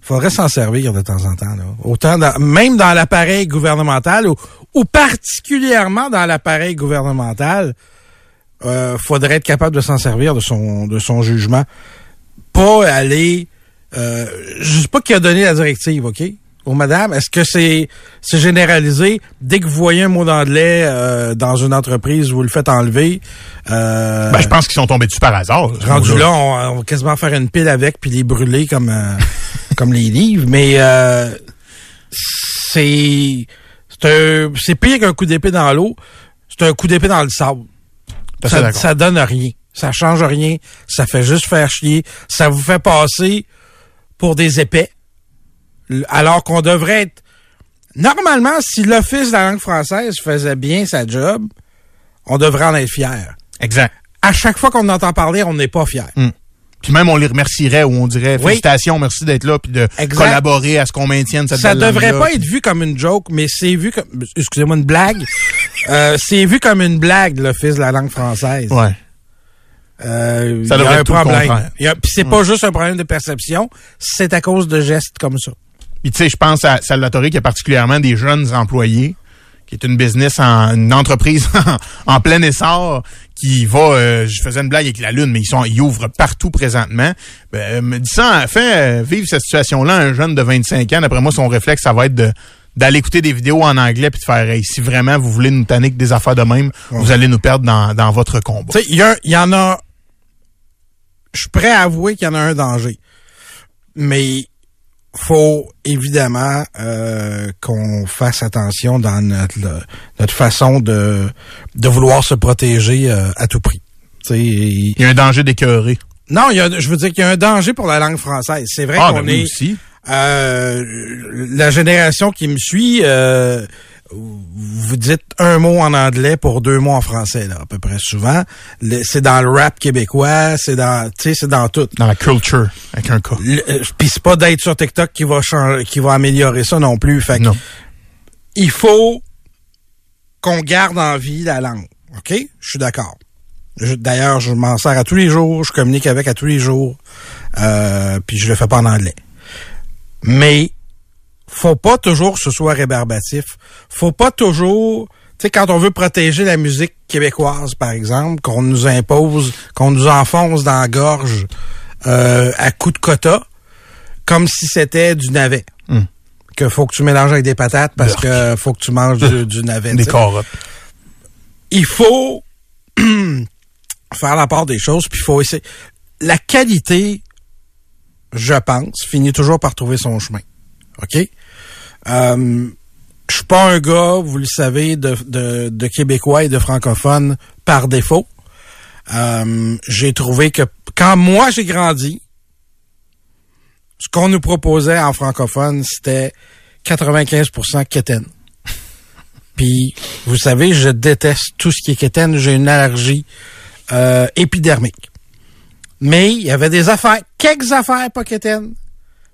faudrait s'en servir de temps en temps. Là. Autant même dans l'appareil gouvernemental ou, particulièrement dans l'appareil gouvernemental, euh, faudrait être capable de s'en servir de son de son jugement. Pas aller euh, je sais pas qui a donné la directive, OK? Au madame, est-ce que c'est c'est généralisé? Dès que vous voyez un mot d'anglais euh, dans une entreprise, vous le faites enlever euh, ben, je pense qu'ils sont tombés dessus par hasard. Rendu là, on, va quasiment faire une pile avec puis les brûler comme euh, comme les livres, mais euh, c'est c'est pire qu'un coup d'épée dans l'eau, c'est un coup d'épée dans le sable. Ça, ça donne rien, ça change rien, ça fait juste faire chier, ça vous fait passer pour des épais, alors qu'on devrait être normalement si l'office de la langue française faisait bien sa job, on devrait en être fier. Exact. À chaque fois qu'on entend parler, on n'est pas fier. Hmm. Puis même, on les remercierait ou on dirait félicitations, merci d'être là, puis de collaborer à ce qu'on maintienne cette Ça devrait pas être vu comme une joke, mais c'est vu comme, excusez-moi, une blague. euh, c'est vu comme une blague, l'Office de la langue française. Ouais. Euh, ça devrait y a un problème. Puis c'est pas juste un problème de perception, c'est à cause de gestes comme ça. Puis tu sais, je pense à Salvatore qui a particulièrement des jeunes employés qui est une business en une entreprise en, plein essor qui va euh, je faisais une blague avec la lune mais ils sont ils ouvrent partout présentement. Ben, me dit ça fait euh, vivre cette situation là un jeune de 25 ans d'après moi son réflexe ça va être de d'aller écouter des vidéos en anglais puis de faire hey, si vraiment vous voulez nous tanner des affaires de même vous allez nous perdre dans, dans votre combat. Tu sais il y, y en a je suis prêt à avouer qu'il y en a un danger. Mais faut évidemment euh, qu'on fasse attention dans notre, notre façon de, de vouloir se protéger euh, à tout prix. il y a un danger d'écœurer. Non, il y a, je veux dire qu'il y a un danger pour la langue française. C'est vrai ah, qu'on ben est aussi. Euh, la génération qui me suit vous dites un mot en anglais pour deux mots en français, là, à peu près souvent. C'est dans le rap québécois, c'est dans, tu sais, c'est dans tout. Dans la culture, avec un cas. Puis c'est pas d'être sur TikTok qui va changer, qui va améliorer ça non plus. Fait non. il faut qu'on garde en vie la langue. OK? Je suis d'accord. D'ailleurs, je m'en sers à tous les jours, je communique avec à tous les jours, euh, puis je le fais pas en anglais. Mais faut pas toujours que ce soit rébarbatif. Faut pas toujours, tu sais, quand on veut protéger la musique québécoise, par exemple, qu'on nous impose, qu'on nous enfonce dans la gorge euh, à coups de quota, comme si c'était du navet. Hmm. Que faut que tu mélanges avec des patates parce que faut que tu manges du, navet. Des carottes. il faut faire la part des choses, puis il faut essayer. La qualité, je pense, finit toujours par trouver son chemin. OK? Euh, je suis pas un gars, vous le savez, de, de, de Québécois et de francophones par défaut. Euh, j'ai trouvé que quand moi j'ai grandi, ce qu'on nous proposait en francophone, c'était 95% quétaine. Puis, vous savez, je déteste tout ce qui est quétaine. J'ai une allergie euh, épidermique. Mais il y avait des affaires, quelques affaires pas quétaines.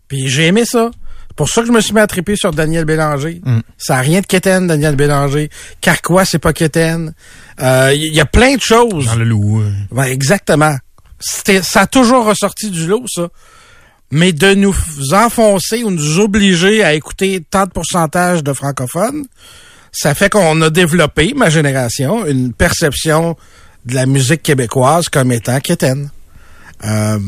Puis j'ai aimé ça. Pour ça que je me suis mis à triper sur Daniel Bélanger. Ça n'a rien de quétaine, Daniel Bélanger. Carquois, c'est pas quétaine. Euh, Il y a plein de choses. Dans le loup. euh. Ben, exactement. Ça a toujours ressorti du lot, ça. Mais de nous enfoncer ou nous obliger à écouter tant de pourcentage de francophones, ça fait qu'on a développé, ma génération, une perception de la musique québécoise comme étant quétaine. Euh,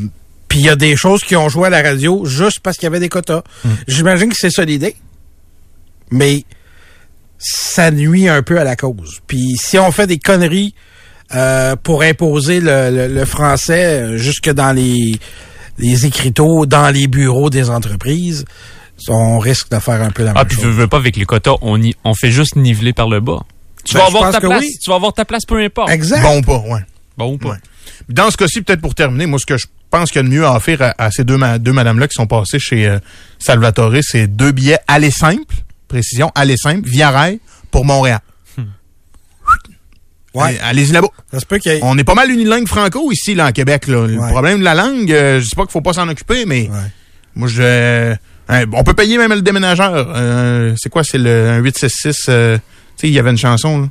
Puis il y a des choses qui ont joué à la radio juste parce qu'il y avait des quotas. J'imagine que c'est ça l'idée. Mais ça nuit un peu à la cause. Puis si on fait des conneries euh, pour imposer le, le- le français euh, jusque dans les, les écriteaux, dans les bureaux des entreprises, on risque de faire un peu la Ah, même puis chose. veux, veux pas avec les quotas, on, y, on fait juste niveler par le bas. Tu Ben, vas je avoir pense ta que place. oui. Tu vas avoir ta place peu importe. Exact. Bon ou pas, ouais. Bon ou pas. Ouais. Dans ce cas-ci, peut-être pour terminer, moi, ce que je pense qu'il y a de mieux à offrir à, à ces deux, ma- deux madames-là qui sont passées chez euh, Salvatore, c'est deux billets aller simple, précision, aller simple, via rail, pour Montréal. Ouais. Allez- Allez-y là-bas. Ait... On est pas mal unilingue franco ici, là, en Québec. Là. Le Ouais. problème de la langue, euh, je sais pas qu'il faut pas s'en occuper, mais Ouais. moi, je... euh, on peut payer même le déménageur. Euh, c'est quoi, c'est le un 866... Euh, tu sais, il y avait une chanson, là.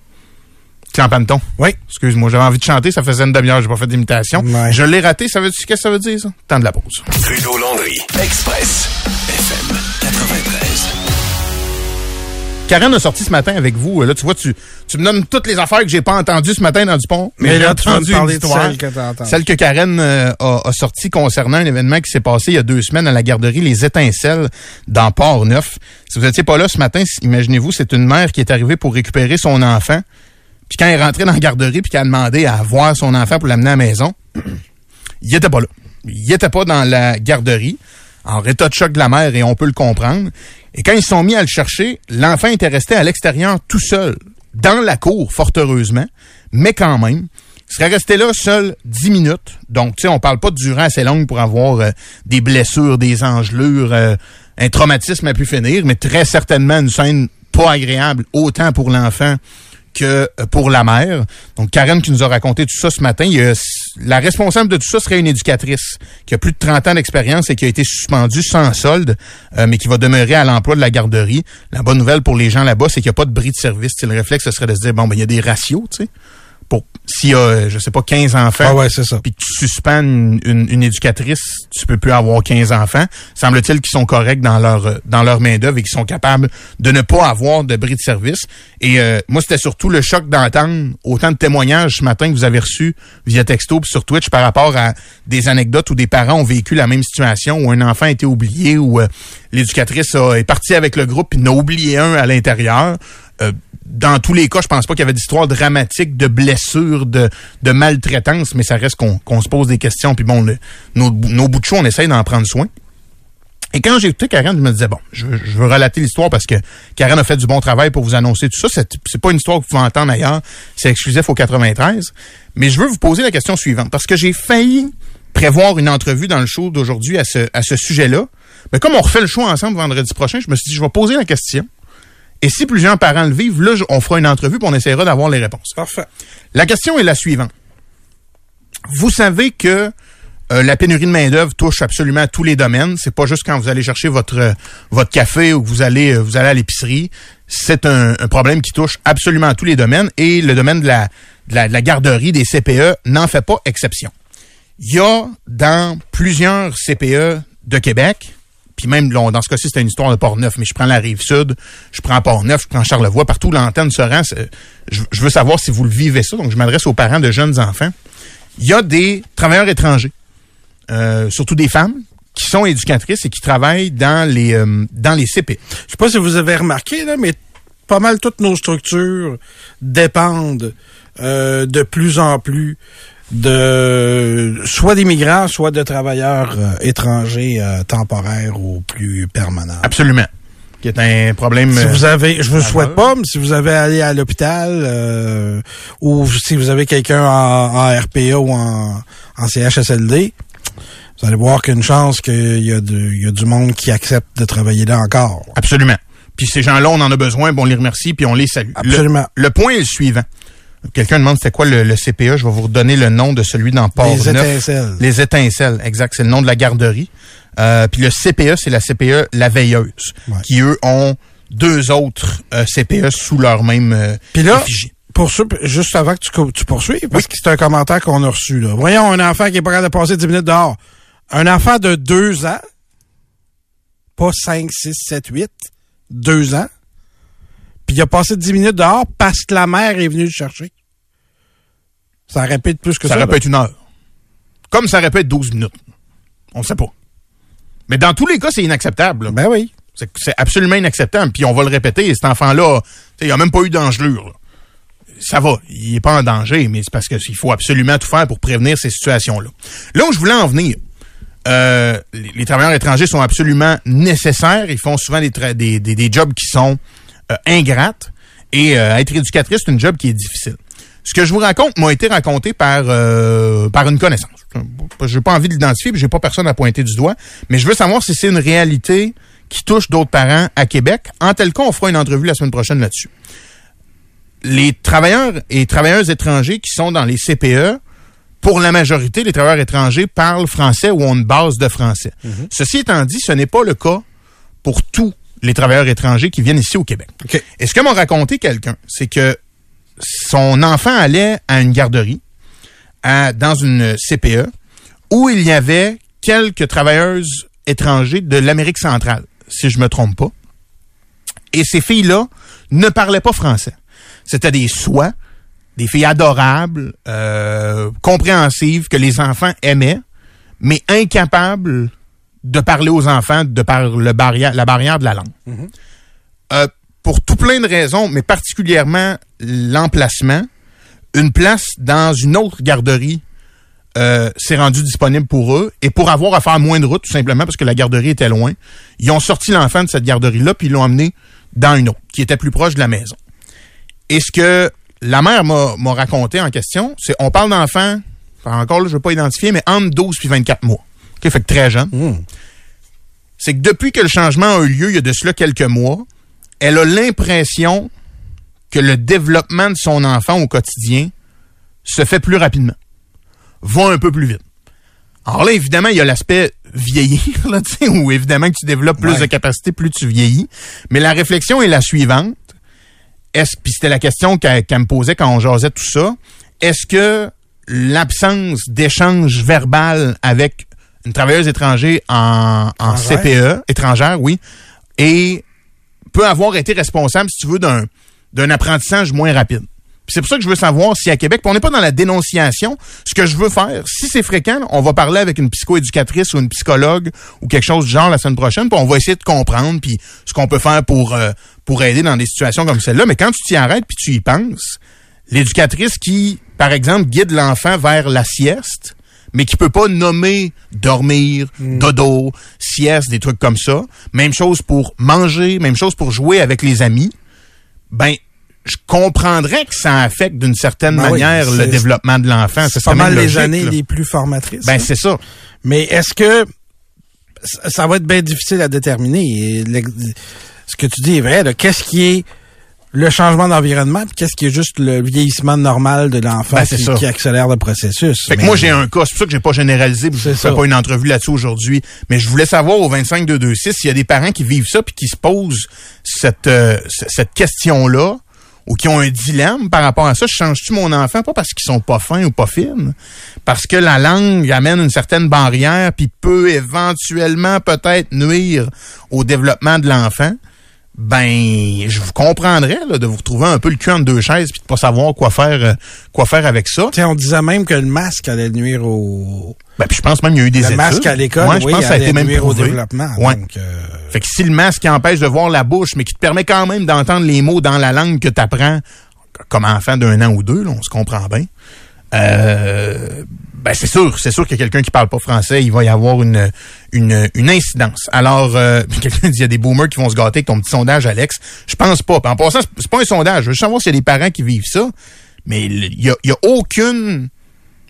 Clan Panton. Oui. Excuse-moi, j'avais envie de chanter, ça faisait une demi-heure, j'ai pas fait d'imitation. Ouais. Je l'ai raté, ça veut dire qu'est-ce que ça veut dire ça? Temps de la pause. Trudeau Landry, Express, FM 93. Karen a sorti ce matin avec vous. Là, tu vois, tu, tu me donnes toutes les affaires que j'ai pas entendues ce matin dans Dupont. Mais j'ai vas me entendu une histoire. celle que. Celle que Karen euh, a, a sortie concernant un événement qui s'est passé il y a deux semaines à la garderie Les Étincelles dans Port-Neuf. Si vous étiez pas là ce matin, imaginez-vous, c'est une mère qui est arrivée pour récupérer son enfant. Puis quand elle est rentrée dans la garderie puis qu'elle a demandé à voir son enfant pour l'amener à la maison, il était pas là. Il était pas dans la garderie, en état de choc de la mère, et on peut le comprendre. Et quand ils sont mis à le chercher, l'enfant était resté à l'extérieur tout seul, dans la cour, fort heureusement, mais quand même. Il serait resté là seul 10 minutes. Donc, tu sais, on parle pas de durée assez longue pour avoir euh, des blessures, des engelures, euh, un traumatisme à pu finir, mais très certainement une scène pas agréable, autant pour l'enfant que euh, pour la mère. Donc, Karen qui nous a raconté tout ça ce matin, il la responsable de tout ça serait une éducatrice qui a plus de 30 ans d'expérience et qui a été suspendue sans solde, euh, mais qui va demeurer à l'emploi de la garderie. La bonne nouvelle pour les gens là-bas, c'est qu'il n'y a pas de bris de service. Tu sais, le réflexe, ce serait de se dire, bon, ben, il y a des ratios, tu sais. Pour, s'il y a, euh, je sais pas, 15 enfants Ah ouais, c'est ça. puis que tu suspends une, une- une éducatrice, tu peux plus avoir 15 enfants. Semble-t-il qu'ils sont corrects dans leur euh, dans leur main d'œuvre et qu'ils sont capables de ne pas avoir de bris de service. Et euh, moi, c'était surtout le choc d'entendre autant de témoignages ce matin que vous avez reçus via texto puis sur Twitch par rapport à des anecdotes où des parents ont vécu la même situation où un enfant a été oublié ou euh, l'éducatrice a- est partie avec le groupe puis en a oublié un à l'intérieur. Euh, dans tous les cas, je pense pas qu'il y avait d'histoire dramatique de blessures, de, maltraitance, mais ça reste qu'on se pose des questions. Puis bon, nos, nos bouts de chou, on essaye d'en prendre soin. Et quand j'ai écouté Karen, je me disais, bon, je, veux- relater l'histoire parce que Karen a fait du bon travail pour vous annoncer tout ça. C'est pas une histoire que vous pouvez entendre ailleurs. C'est exclusif au 93. Mais je veux vous poser la question suivante parce que j'ai failli prévoir une entrevue dans le show d'aujourd'hui à ce, à ce sujet-là. Mais comme on refait le show ensemble vendredi prochain, je me suis dit, je vais poser la question. Et si plusieurs parents le vivent, là, on fera une entrevue puis on essaiera d'avoir les réponses. Parfait. La question est la suivante. Vous savez que euh, la pénurie de main-d'œuvre touche absolument tous les domaines. C'est pas juste quand vous allez chercher votre euh, votre café ou que vous allez euh, vous allez à l'épicerie. C'est un, un problème qui touche absolument tous les domaines et le domaine de la, de la, de la garderie des CPE n'en fait pas exception. Il y a dans plusieurs CPE de Québec, même dans ce cas-ci, c'était une histoire de Port-Neuf, mais je prends la rive sud, je prends Port-Neuf, je prends Charlevoix, partout l'antenne se rend. je veux savoir si vous le vivez ça, donc je m'adresse aux parents de jeunes enfants. Il y a des travailleurs étrangers, euh, surtout des femmes, qui sont éducatrices et qui travaillent dans les euh, dans les CP. Je sais pas si vous avez remarqué, là, mais pas mal toutes nos structures dépendent euh, de plus en plus de soit d'immigrants, soit de travailleurs euh, étrangers euh, temporaires ou plus permanents. Absolument. Qui est un problème. Si euh, vous avez, je vous le souhaite pas, mais si vous avez allé à l'hôpital euh, ou si vous avez quelqu'un en, en RPA ou en, en CHSLD, vous allez voir qu'une chance qu'il y, a du- il y a du monde qui accepte de travailler là encore. Absolument. Puis ces gens-là, on en a besoin, puis on les remercie, puis on les salue. Le- Absolument. Le, point est le suivant. Quelqu'un demande c'était quoi le, le CPA. Je vais vous redonner le nom de celui dans Port Les étincelles. Les étincelles, exact. C'est le nom de la garderie. Euh, puis le CPA, c'est la CPA La Veilleuse, Ouais. qui eux ont deux autres euh, CPA sous leur même euh, Puis là, effigie. pour ça, juste avant que tu, tu poursuives, parce que c'est un commentaire qu'on a reçu. Là. Voyons un enfant qui est pas capable de passer 10 minutes dehors. Un enfant de 2 ans, pas 5, 6, 7, 8, 2 ans, puis il a passé 10 minutes dehors parce que la mère est venue le chercher. Ça être plus que ça. Ça être une heure. Comme ça être 12 minutes. On ne sait pas. Mais dans tous les cas, c'est inacceptable. là. Ben oui. C'est absolument inacceptable. Puis on va le répéter, cet enfant-là, il a même pas eu d'engelure. Ça va, il est pas en danger, mais c'est parce qu'il faut absolument tout faire pour prévenir ces situations-là. Là où je voulais en venir, euh, les, les travailleurs étrangers sont absolument nécessaires. Ils font souvent des, tra- des, des, des jobs qui sont euh, ingrates. Et euh, être éducatrice, c'est un job qui est difficile. Ce que je vous raconte m'a été raconté par euh, par une connaissance. Je n'ai pas envie de l'identifier, j'ai pas personne à pointer du doigt, mais je veux savoir si c'est une réalité qui touche d'autres parents à Québec. En tel cas, on fera une entrevue la semaine prochaine là-dessus. Les travailleurs et travailleuses étrangers qui sont dans les CPE, pour la majorité, les travailleurs étrangers parlent français ou ont une base de français. Ceci étant dit, ce n'est pas le cas pour tous les travailleurs étrangers qui viennent ici au Québec. Et ce que m'a raconté quelqu'un, c'est que son enfant allait à une garderie, à- dans une CPE, où il y avait quelques travailleuses étrangers de l'Amérique centrale, si je me trompe pas. Et ces filles-là ne parlaient pas français. C'était des soies, des filles adorables, euh, compréhensives, que les enfants aimaient, mais incapables de parler aux enfants de par le barrière, la barrière de la langue. Euh, pour tout plein de raisons, mais particulièrement l'emplacement, une place dans une autre garderie euh, s'est rendue disponible pour eux et pour avoir à faire moins de route, tout simplement parce que la garderie était loin, ils ont sorti l'enfant de cette garderie-là puis ils l'ont amené dans une autre qui était plus proche de la maison. Et ce que la mère m'a raconté en question, c'est on parle d'enfants, enfin, encore là, je ne veux pas identifier, mais entre 12 puis 24 mois. OK, fait que très jeune. C'est que depuis que le changement a eu lieu, il y a de cela quelques mois, elle a l'impression que le développement de son enfant au quotidien se fait plus rapidement, va un peu plus vite. Alors là, évidemment, il y a l'aspect vieillir, là, où évidemment que tu développes plus Ouais. de capacité, plus tu vieillis. Mais la réflexion est la suivante. Est-ce, puis c'était la question qu'elle me posait quand on jasait tout ça. Est-ce que l'absence d'échange verbal avec une travailleuse étrangère en. CPE, étrangère, oui, et peut avoir été responsable, si tu veux, d'un, d'un apprentissage moins rapide. C'est pour ça que je veux savoir si à Québec, on n'est pas dans la dénonciation, ce que je veux faire, si c'est fréquent, on va parler avec une psychoéducatrice ou une psychologue ou quelque chose du genre la semaine prochaine, puis on va essayer de comprendre, puis ce qu'on peut faire pour, euh, pour aider dans des situations comme celle-là. Mais quand tu t'y arrêtes, puis tu y penses, l'éducatrice qui, par exemple, guide l'enfant vers la sieste, mais qui peut pas nommer dormir, dodo, sieste, des trucs comme ça. Même chose pour manger, même chose pour jouer avec les amis. Ben, je comprendrais que ça affecte d'une certaine Ben oui, manière le développement de l'enfant. C'est pas mal les années là. les plus formatrices. Ben, hein. c'est ça. Mais est-ce que ça va être bien difficile à déterminer? Ce que tu dis est vrai. Qu'est-ce qui est le changement d'environnement, puis qu'est-ce qui est juste le vieillissement normal de l'enfant Ben, c'est qui, ça. qui accélère le processus? Fait que moi, j'ai un cas. C'est pour ça que j'ai pas généralisé. puis Je ne fais pas une entrevue là-dessus aujourd'hui. Mais je voulais savoir au 25226 s'il y a des parents qui vivent ça puis qui se posent cette, euh, cette question-là ou qui ont un dilemme par rapport à ça. Je change-tu mon enfant? Pas parce qu'ils sont pas fins ou pas fines. Parce que la langue amène une certaine barrière puis peut éventuellement peut-être nuire au développement de l'enfant. Ben, je vous comprendrais là, de vous retrouver un peu le cul entre deux chaises puis de pas savoir quoi faire, euh, quoi faire avec ça. Tiens, on disait même que le masque allait nuire au... Ben, puis je pense même qu'il y a eu des le études. masque à l'école, Ouais, je oui, pense que ça a été même nuire au développement. Ouais. Donc, euh, Fait que si le masque empêche de voir la bouche, mais qui te permet quand même d'entendre les mots dans la langue que tu apprends, comme enfant d'un an ou deux, là, on se comprend bien. Euh, ben c'est sûr, c'est sûr que quelqu'un qui parle pas français, il va y avoir une une, une incidence. Alors, euh, quelqu'un dit il y a des boomers qui vont se gâter avec ton petit sondage, Alex. Je pense pas. En passant, c'est pas un sondage. Je veux savoir s'il y a des parents qui vivent ça, mais il y a, y a aucune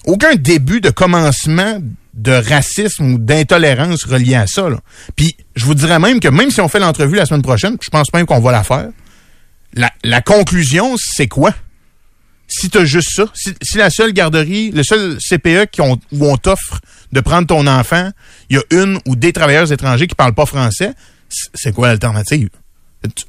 aucun début de commencement de racisme ou d'intolérance relié à ça. Là. Puis je vous dirais même que même si on fait l'entrevue la semaine prochaine, je pense même qu'on va la faire. La, la conclusion, c'est quoi? Si tu as juste ça, si, si, la seule garderie, le seul CPE qui où on t'offre de prendre ton enfant, il y a une ou des travailleurs étrangers qui parlent pas français, c'est quoi l'alternative? Tu,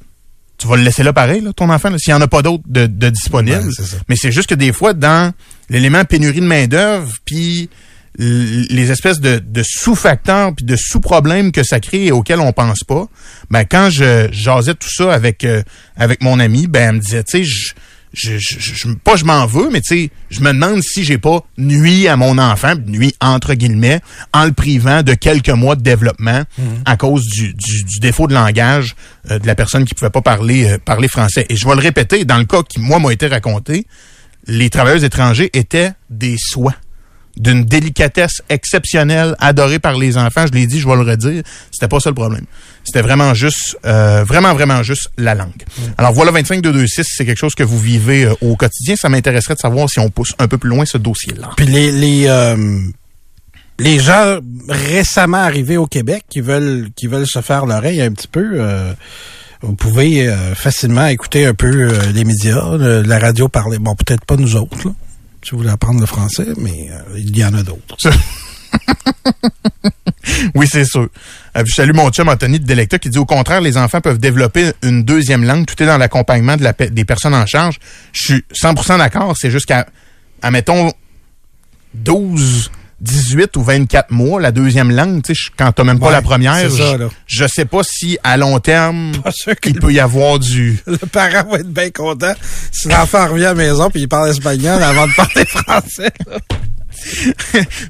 tu, vas le laisser là pareil, là, ton enfant, s'il n'y en a pas d'autres de, de disponibles. Mais c'est juste que des fois, dans l'élément pénurie de main-d'œuvre, puis les espèces de, de sous-facteurs puis de sous-problèmes que ça crée et auxquels on pense pas, ben quand je jasais tout ça avec euh, avec mon ami, ben elle me disait, tu sais, je, je, je, je, pas je m'en veux, mais tu sais, je me demande si j'ai pas nuit à mon enfant, nuit entre guillemets, en le privant de quelques mois de développement Mm-hmm. à cause du, du, du, défaut de langage euh, de la personne qui pouvait pas parler euh, parler français. Et je vais le répéter, dans le cas qui moi m'a été raconté, les travailleurs étrangers étaient des soins d'une délicatesse exceptionnelle, adorée par les enfants. Je l'ai dit, je vais le redire. C'était pas ça le problème. C'était vraiment juste, euh, vraiment, vraiment juste la langue. Mm. Alors voilà, 25-226, c'est quelque chose que vous vivez euh, au quotidien. Ça m'intéresserait de savoir si on pousse un peu plus loin ce dossier-là. Puis les les, euh, les gens récemment arrivés au Québec qui veulent qui veulent se faire l'oreille un petit peu. Euh, vous pouvez euh, facilement écouter un peu euh, les médias, le, la radio parler. Bon, peut-être pas nous autres, là, si voulez apprendre le français, mais euh, il y en a d'autres. oui, c'est sûr. Euh, je salue mon chum Anthony de Delecta qui dit au contraire, les enfants peuvent développer une deuxième langue. Tout est dans l'accompagnement de la, des personnes en charge. Je suis 100% d'accord. C'est juste qu'à, admettons, 12, 18 ou 24 mois, la deuxième langue, tu sais, quand t'as même pas Ouais, la première, ça, je, je sais pas si à long terme, il peut y avoir du... Le parent va être bien content si l'enfant revient à la maison puis il parle espagnol avant de parler français. là.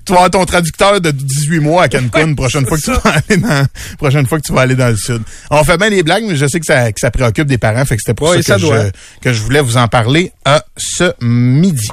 avoir ton traducteur de 18 mois à Cancun prochaine fois que tu vas aller dans prochaine fois que tu vas aller dans le sud. On fait bien des blagues, mais je sais que ça, que ça préoccupe des parents, fait que c'était pour ça, ça que, doit. je, que je voulais vous en parler à ce midi.